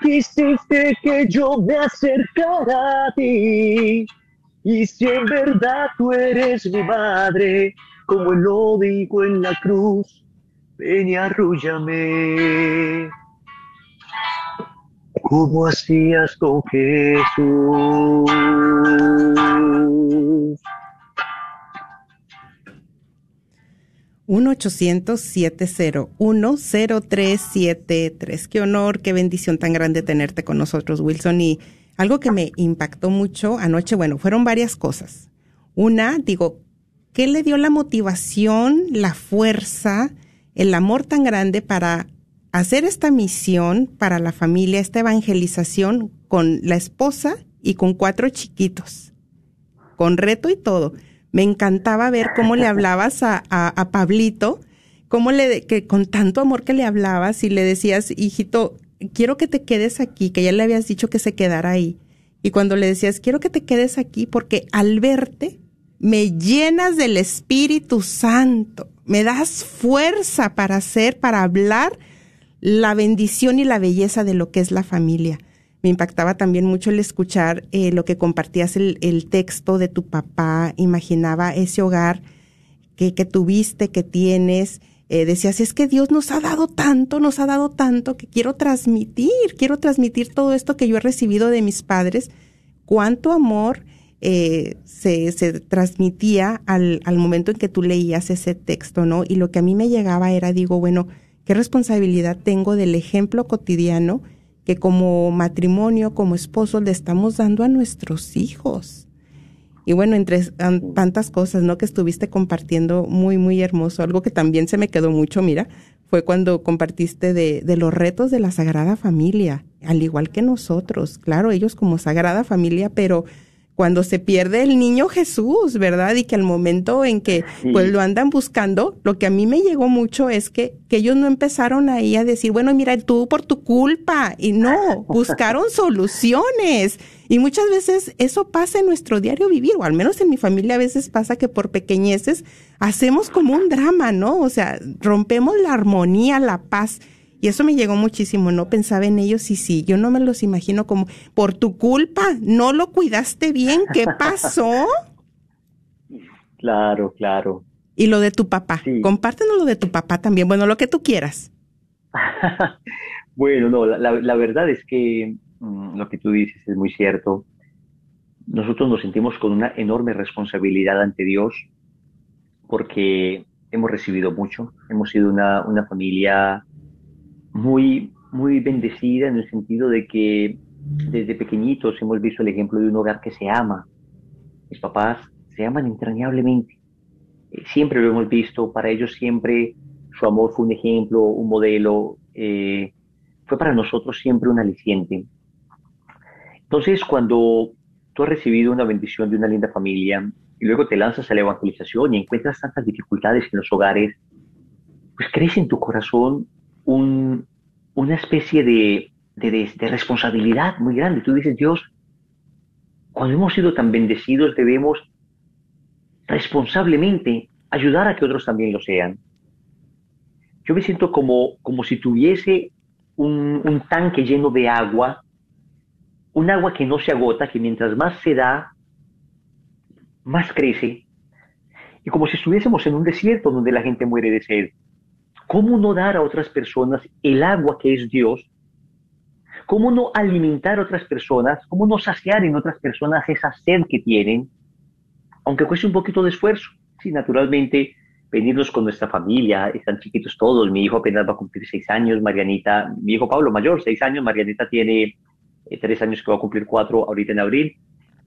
quisiste que yo me acercara a ti. Y si en verdad tú eres mi madre, como lo dijo en la cruz, ven y arrúllame. Como hacías con Jesús. 1-800-701-0373. Qué honor, qué bendición tan grande tenerte con nosotros, Wilson. Y algo que me impactó mucho anoche, bueno, fueron varias cosas. Una, digo, ¿qué le dio la motivación, la fuerza, el amor tan grande para hacer esta misión para la familia, esta evangelización con la esposa y con cuatro chiquitos? Con reto y todo me encantaba ver cómo le hablabas a, a, Pablito, cómo le, que con tanto amor que le hablabas y le decías, hijito, quiero que te quedes aquí, que ya le habías dicho que se quedara ahí. Y cuando le decías, quiero que te quedes aquí porque al verte me llenas del Espíritu Santo, me das fuerza para hacer, para hablar la bendición y la belleza de lo que es la familia me impactaba también mucho el escuchar eh, lo que compartías el, texto de tu papá, imaginaba ese hogar que, que tuviste, que tienes, eh, decías, es que Dios nos ha dado tanto, nos ha dado tanto que quiero transmitir, quiero transmitir todo esto que yo he recibido de mis padres, cuánto amor eh, se, se transmitía al, al momento en que tú leías ese texto, ¿no? Y lo que a mí me llegaba era, digo, bueno, ¿qué responsabilidad tengo del ejemplo cotidiano? Que como matrimonio, como esposo, le estamos dando a nuestros hijos. Y bueno, entre tantas cosas, ¿no? Que estuviste compartiendo muy, muy hermoso. Algo que también se me quedó mucho, mira, fue cuando compartiste de, de los retos de la Sagrada Familia, al igual que nosotros. Claro, ellos como Sagrada Familia, pero cuando se pierde el niño Jesús, ¿verdad? Y que al momento en que pues lo andan buscando, lo que a mí me llegó mucho es que, que ellos no empezaron ahí a decir, bueno, mira, tú por tu culpa, y no, <laughs> buscaron soluciones. Y muchas veces eso pasa en nuestro diario vivir, o al menos en mi familia a veces pasa que por pequeñeces hacemos como un drama, ¿no? O sea, rompemos la armonía, la paz. Y eso me llegó muchísimo, no pensaba en ellos y sí, yo no me los imagino como, por tu culpa, no lo cuidaste bien, ¿qué pasó? Claro, claro. Y lo de tu papá, compártenos lo de tu papá también, bueno, lo que tú quieras. <laughs> bueno, no, la, verdad es que mm, lo que tú dices es muy cierto. Nosotros nos sentimos con una enorme responsabilidad ante Dios porque hemos recibido mucho, hemos sido una, una familia muy, muy bendecida en el sentido de que desde pequeñitos hemos visto el ejemplo de un hogar que se ama. Mis papás se aman entrañablemente. Eh, siempre lo hemos visto, para ellos siempre su amor fue un ejemplo, un modelo, eh, fue para nosotros siempre un aliciente. Entonces, cuando tú has recibido una bendición de una linda familia y luego te lanzas a la evangelización y encuentras tantas dificultades en los hogares, pues crece en tu corazón una especie de, responsabilidad muy grande. Tú dices, Dios, cuando hemos sido tan bendecidos debemos responsablemente ayudar a que otros también lo sean. Yo me siento como, como si tuviese un, un tanque lleno de agua, un agua que no se agota, que mientras más se da, más crece, y como si estuviésemos en un desierto donde la gente muere de sed. ¿Cómo no dar a otras personas el agua que es Dios? ¿Cómo no alimentar a otras personas? ¿Cómo no saciar en otras personas esa sed que tienen? Aunque cueste un poquito de esfuerzo. Sí, naturalmente, venirnos con nuestra familia, están chiquitos todos, mi hijo apenas va a cumplir seis años, Marianita, mi hijo Pablo mayor, seis años, Marianita tiene eh, tres años que va a cumplir cuatro ahorita en abril,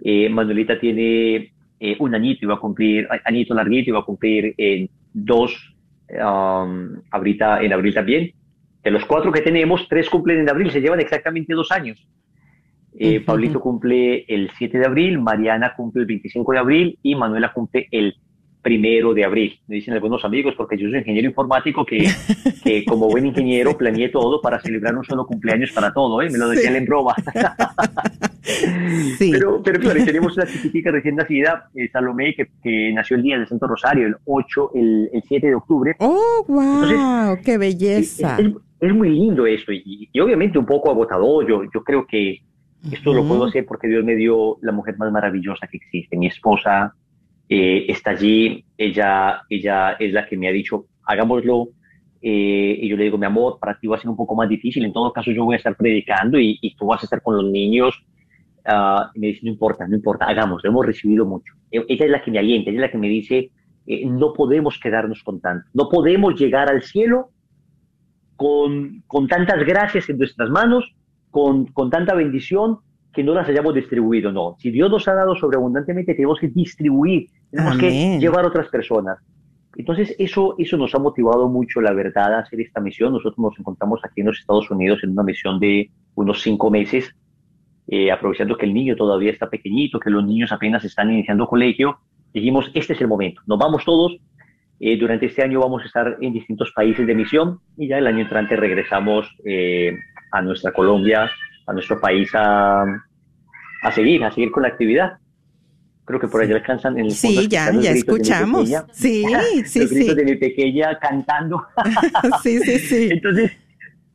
eh, Manuelita tiene eh, un añito, iba a cumplir, añito larguito, iba a cumplir en dos um, ahorita en abril también. De los cuatro que tenemos, tres cumplen en abril, se llevan exactamente dos años. Eh, Pablito cumple el 7 de abril, Mariana cumple el 25 de abril y Manuela cumple el primero de abril. Me dicen algunos amigos, porque yo soy ingeniero informático, que, que como buen ingeniero <laughs> planeé todo para celebrar un solo cumpleaños para todo, ¿eh? me lo decía en broma. <laughs> sí. pero, pero claro, tenemos una chiquitica recién nacida, eh, Salomé, que, que, nació el día del Santo Rosario, el 8, el, el 7 de octubre. ¡Oh, wow! ¡Qué belleza! Es, es, muy lindo eso y, y, obviamente un poco agotador. Yo, yo creo que esto lo puedo hacer porque Dios me dio la mujer más maravillosa que existe, mi esposa eh, está allí, ella, ella es la que me ha dicho, hagámoslo, eh, y yo le digo, mi amor, para ti va a ser un poco más difícil, en todo caso yo voy a estar predicando y, y tú vas a estar con los niños. Uh, y me dice, no importa, no importa, hagámoslo, hemos recibido mucho. E, ella es la que me alienta, es la que me dice, eh, no podemos quedarnos con tanto, no podemos llegar al cielo con, con tantas gracias en nuestras manos, con, con tanta bendición, que no las hayamos distribuido, no. Si Dios nos ha dado sobreabundantemente, tenemos que distribuir, tenemos que llevar a otras personas. Entonces, eso, eso nos ha motivado mucho, la verdad, a hacer esta misión. Nosotros nos encontramos aquí en los Estados Unidos en una misión de unos cinco meses, eh, aprovechando que el niño todavía está pequeñito, que los niños apenas están iniciando colegio. Dijimos, este es el momento, nos vamos todos. Eh, durante este año vamos a estar en distintos países de misión y ya el año entrante regresamos eh, a nuestra Colombia a nuestro país a, a seguir, a seguir con la actividad. Creo que por allá alcanzan en el Sí, ya, ya escuchamos. Sí, <laughs> sí, los sí. de mi pequeña cantando. <laughs> sí, sí, sí. Entonces,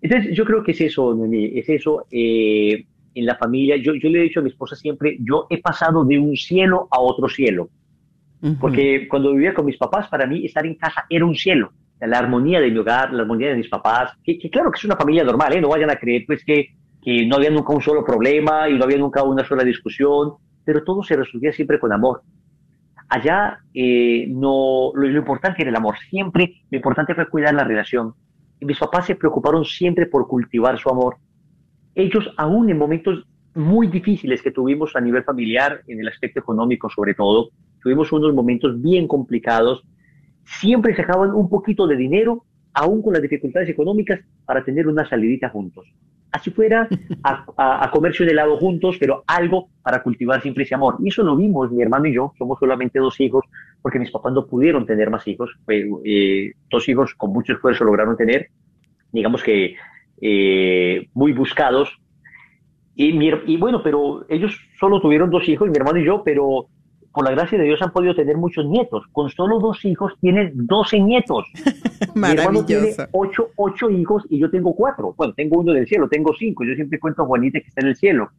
entonces, yo creo que es eso, Noemí, es eso. Eh, en la familia, yo, yo le he dicho a mi esposa siempre, yo he pasado de un cielo a otro cielo. Porque cuando vivía con mis papás, para mí estar en casa era un cielo. La armonía de mi hogar, la armonía de mis papás, que, que claro que es una familia normal, ¿eh? no vayan a creer pues que que no había nunca un solo problema y no había nunca una sola discusión, pero todo se resolvía siempre con amor. Allá eh, no, lo, lo, importante era el amor, siempre lo importante fue cuidar la relación. Y mis papás se preocuparon siempre por cultivar su amor. Ellos, aún en momentos muy difíciles que tuvimos a nivel familiar, en el aspecto económico sobre todo, tuvimos unos momentos bien complicados, siempre sacaban un poquito de dinero, aún con las dificultades económicas, para tener una salidita juntos así fuera, a, a, a, comerse un helado juntos, pero algo para cultivar siempre ese amor. Y eso lo vimos mi hermano y yo, somos solamente dos hijos, porque mis papás no pudieron tener más hijos, eh, dos hijos con mucho esfuerzo lograron tener, digamos que eh, muy buscados. Y, mi, y bueno, pero ellos solo tuvieron dos hijos, mi hermano y yo, pero por la gracia de Dios han podido tener muchos nietos. Con solo dos hijos tienen 12 nietos. <laughs> Mi hermano tiene ocho, ocho, hijos y yo tengo cuatro. Bueno, tengo uno del cielo, tengo cinco. Yo siempre cuento a Juanita que está en el cielo.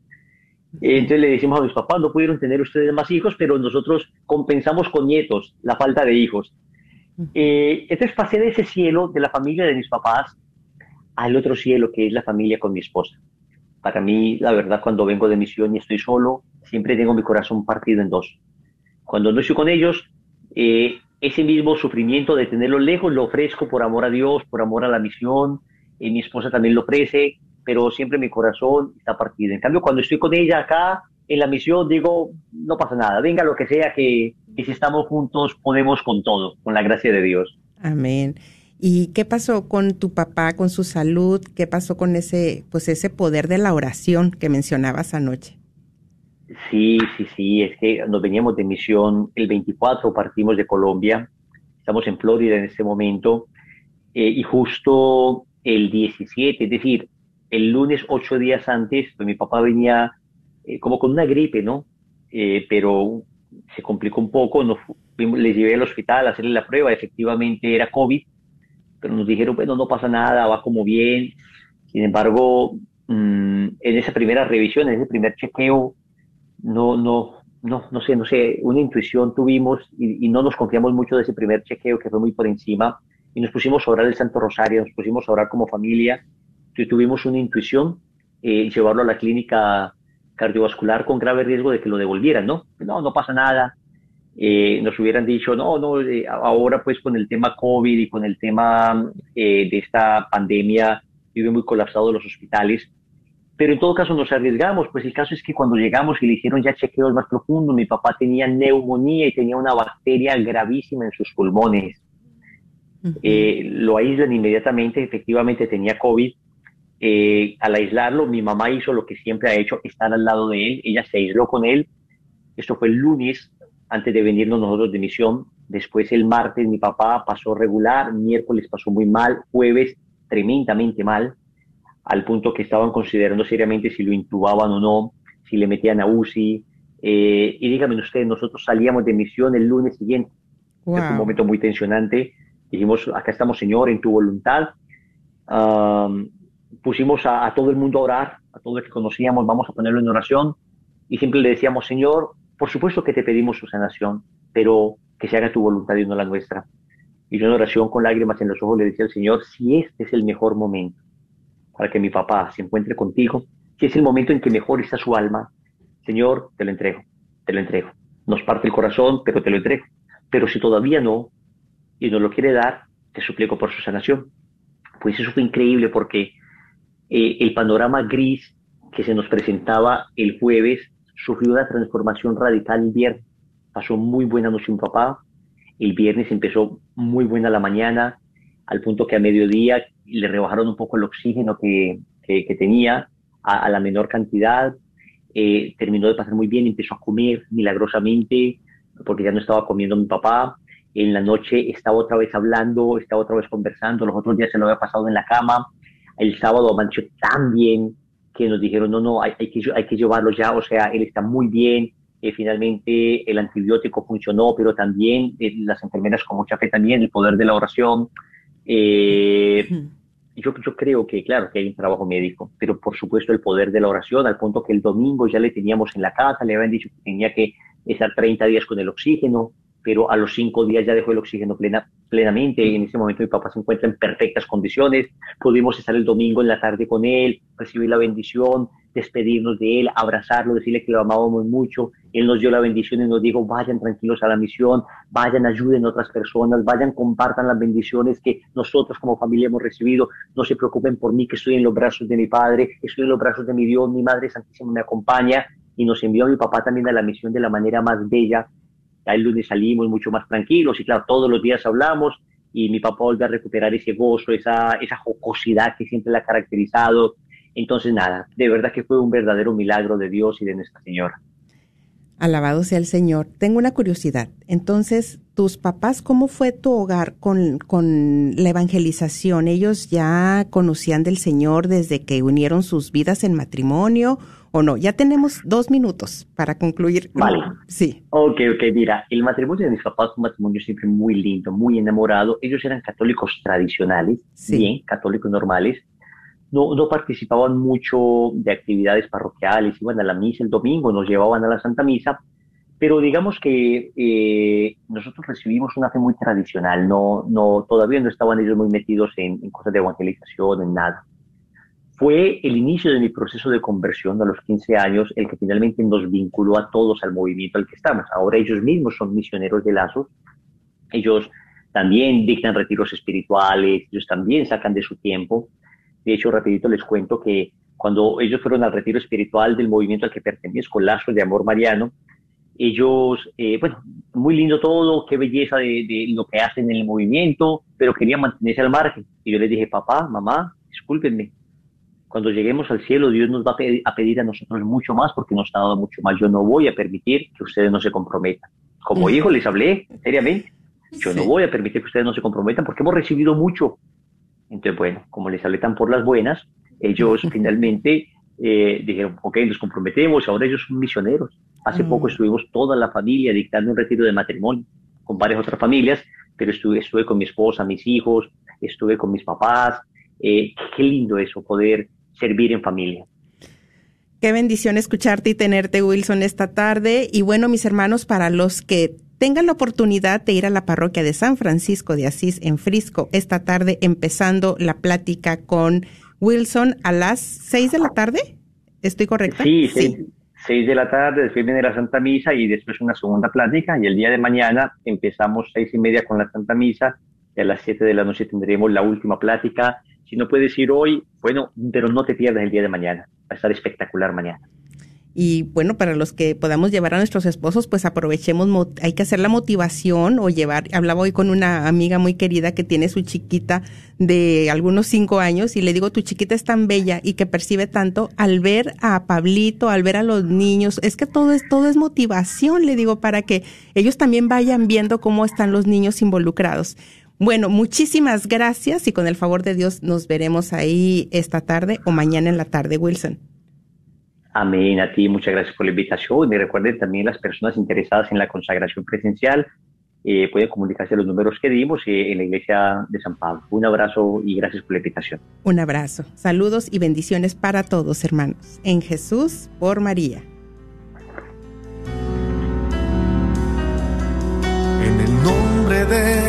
Entonces le decimos a mis papás, no pudieron tener ustedes más hijos, pero nosotros compensamos con nietos la falta de hijos. Eh, entonces pasé de ese cielo, de la familia de mis papás, al otro cielo, que es la familia con mi esposa. Para mí, la verdad, cuando vengo de misión y estoy solo, siempre tengo mi corazón partido en dos. Cuando no estoy con ellos, eh, ese mismo sufrimiento de tenerlos lejos lo ofrezco por amor a Dios, por amor a la misión, y mi esposa también lo ofrece, pero siempre mi corazón está partido. En cambio, cuando estoy con ella acá en la misión, digo, no pasa nada, venga lo que sea, que, que si estamos juntos podemos con todo, con la gracia de Dios. Amén. ¿Y qué pasó con tu papá, con su salud? ¿Qué pasó con ese, pues ese poder de la oración que mencionabas anoche? Sí, sí, sí, es que nos veníamos de misión. El 24, partimos de Colombia, estamos en Florida en este momento, eh, y justo el 17, es decir, el lunes ocho días antes, pues mi papá venía eh, como con una gripe, ¿no? eh, pero se complicó un poco, nos, les llevé al hospital a hacerle la prueba, efectivamente era COVID, pero nos dijeron, bueno, no pasa nada, va como bien. Sin embargo, mm, en esa primera revisión, en ese primer chequeo, no, no, no, no sé, no sé, una intuición tuvimos y, no nos confiamos mucho de ese primer chequeo que fue muy por encima y nos pusimos a orar el Santo Rosario, nos pusimos a orar como familia y tuvimos una intuición eh, llevarlo a la clínica cardiovascular con grave riesgo de que lo devolvieran, ¿no? No, no pasa nada. Eh, nos hubieran dicho, no, no, eh, ahora pues con el tema COVID y con el tema eh, de esta pandemia vive muy colapsado los hospitales, pero en todo caso nos arriesgamos, pues el caso es que cuando llegamos y le hicieron ya chequeos más profundos, mi papá tenía neumonía y tenía una bacteria gravísima en sus pulmones. lo aíslan inmediatamente, efectivamente tenía COVID. al aislarlo, mi mamá hizo lo que siempre ha hecho, estar al lado de él, ella se aisló con él. Esto fue el lunes, antes de venirnos nosotros de misión. Después el martes mi papá pasó regular, miércoles pasó muy mal, jueves tremendamente mal, al punto que estaban considerando seriamente si lo intubaban o no, si le metían a UCI. Eh, y díganme ustedes, nosotros salíamos de misión el lunes siguiente. Fue un momento muy tensionante. Dijimos, acá estamos, Señor, en tu voluntad. pusimos a, a, todo el mundo a orar, a todo el que conocíamos, vamos a ponerlo en oración. Y siempre le decíamos, Señor, por supuesto que te pedimos su sanación, pero que se haga tu voluntad y no la nuestra. Y yo en oración con lágrimas en los ojos le decía al Señor, si este es el mejor momento para que mi papá se encuentre contigo, si es el momento en que mejor está su alma, Señor, te lo entrego, te lo entrego. Nos parte el corazón, pero te lo entrego. Pero si todavía no, y no lo quiere dar, te suplico por su sanación. Pues eso fue increíble porque eh, el panorama gris que se nos presentaba el jueves sufrió una transformación radical el viernes. Pasó muy buena noche mi papá. El viernes empezó muy buena la mañana, al punto que a mediodía le rebajaron un poco el oxígeno que, que, tenía a, la menor cantidad. Eh, terminó de pasar muy bien, empezó a comer milagrosamente, porque ya no estaba comiendo mi papá. En la noche estaba otra vez hablando, estaba otra vez conversando. Los otros días se lo había pasado en la cama. El sábado amaneció tan bien, que nos dijeron, no, no, hay, hay, que, hay que llevarlo ya, o sea, él está muy bien, eh, finalmente el antibiótico funcionó, pero también eh, las enfermeras con mucha fe también, el poder de la oración. Eh, yo, creo que, claro, que hay un trabajo médico, pero por supuesto el poder de la oración, al punto que el domingo ya le teníamos en la casa, le habían dicho que tenía que estar 30 días con el oxígeno, pero a los cinco días ya dejó el oxígeno plena, plenamente y en ese momento mi papá se encuentra en perfectas condiciones. Pudimos estar el domingo en la tarde con él, recibir la bendición, despedirnos de él, abrazarlo, decirle que lo amábamos mucho. Él nos dio la bendición y nos dijo, vayan tranquilos a la misión, vayan, ayuden a otras personas, vayan, compartan las bendiciones que nosotros como familia hemos recibido. No se preocupen por mí, que estoy en los brazos de mi Padre, estoy en los brazos de mi Dios, mi Madre Santísima me acompaña. Y nos envió a mi papá también a la misión de la manera más bella, el lunes salimos mucho más tranquilos y claro, todos los días hablamos y mi papá vuelve a recuperar ese gozo, esa, esa jocosidad que siempre le ha caracterizado. Entonces, nada, de verdad que fue un verdadero milagro de Dios y de Nuestra Señora. Alabado sea el Señor. Tengo una curiosidad. Entonces, tus papás, ¿cómo fue tu hogar con, con la evangelización? ¿Ellos ya conocían del Señor desde que unieron sus vidas en matrimonio o no? Ya tenemos dos minutos para concluir. Vale. Sí. Ok, ok, mira, el matrimonio de mis papás fue un matrimonio siempre muy lindo, muy enamorado. Ellos eran católicos tradicionales, bien, católicos normales. No, no participaban mucho de actividades parroquiales, iban a la misa el domingo, nos llevaban a la Santa Misa, pero digamos que eh, nosotros recibimos una fe muy tradicional, no, no, todavía no estaban ellos muy metidos en, en cosas de evangelización, en nada fue el inicio de mi proceso de conversión a los 15 años el que finalmente nos vinculó a todos al movimiento al que estamos. Ahora ellos mismos son misioneros de lazos, ellos también dictan retiros espirituales, ellos también sacan de su tiempo. De hecho, rapidito les cuento que cuando ellos fueron al retiro espiritual del movimiento al que pertenezco, Lazos de Amor Mariano, ellos, eh, bueno, muy lindo todo, qué belleza de, de, lo que hacen en el movimiento, pero querían mantenerse al margen. Y yo les dije, papá, mamá, discúlpenme, cuando lleguemos al cielo, Dios nos va a pedir a, nosotros mucho más porque nos ha dado mucho más. Yo no voy a permitir que ustedes no se comprometan. Como hijo les hablé seriamente. Yo no voy a permitir que ustedes no se comprometan porque hemos recibido mucho. Entonces, bueno, como les hablé tan por las buenas, ellos finalmente eh, dijeron, ok, nos comprometemos, ahora ellos son misioneros. Hace poco Mm. estuvimos toda la familia dictando un retiro de matrimonio con varias otras familias, pero estuve, estuve con mi esposa, mis hijos, estuve con mis papás. Eh, qué lindo eso, poder servir en familia. Qué bendición escucharte y tenerte, Wilson, esta tarde. Y bueno, mis hermanos, para los que tengan la oportunidad de ir a la parroquia de San Francisco de Asís en Frisco esta tarde, empezando la plática con Wilson a las seis de la tarde. ¿Estoy correcta? Sí, seis, seis de la tarde, después viene la Santa Misa y después una segunda plática. Y el día de mañana empezamos seis y media con la Santa Misa y a las siete de la noche tendremos la última plática. Si no puedes ir hoy, bueno, pero no te pierdas el día de mañana. Va a estar espectacular mañana. Y bueno, para los que podamos llevar a nuestros esposos, pues aprovechemos, mo- hay que hacer la motivación o llevar, hablaba hoy con una amiga muy querida que tiene su chiquita de algunos cinco años y le digo, tu chiquita es tan bella y que percibe tanto al ver a Pablito, al ver a los niños, es que todo es, todo es motivación, le digo, para que ellos también vayan viendo cómo están los niños involucrados. Bueno, muchísimas gracias y con el favor de Dios nos veremos ahí esta tarde o mañana en la tarde, Wilson. Amén. A ti, muchas gracias por la invitación. Y recuerden también las personas interesadas en la consagración presencial eh, pueden comunicarse a los números que dimos eh, en la iglesia de San Pablo. Un abrazo y gracias por la invitación. Un abrazo, saludos y bendiciones para todos, hermanos. En Jesús, por María. En el nombre de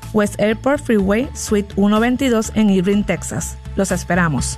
West Airport Freeway, Suite 122 en Irving, Texas. Los esperamos.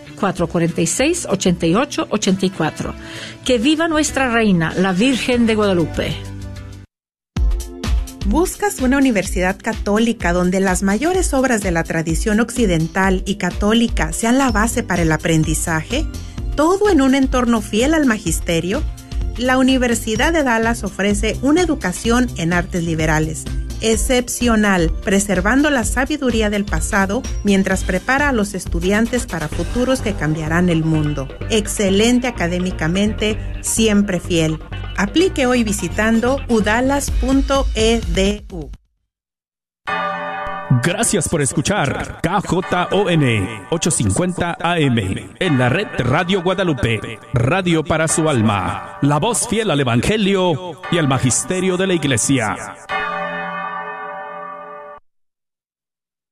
446-8884. Que viva nuestra reina, la Virgen de Guadalupe. ¿Buscas una universidad católica donde las mayores obras de la tradición occidental y católica sean la base para el aprendizaje? ¿Todo en un entorno fiel al magisterio? La Universidad de Dallas ofrece una educación en artes liberales, excepcional, preservando la sabiduría del pasado mientras prepara a los estudiantes para futuros que cambiarán el mundo. Excelente académicamente, siempre fiel. Aplique hoy visitando udalas.edu. Gracias por escuchar KJON 850 AM en la red Radio Guadalupe, radio para su alma, la voz fiel al Evangelio y al Magisterio de la Iglesia.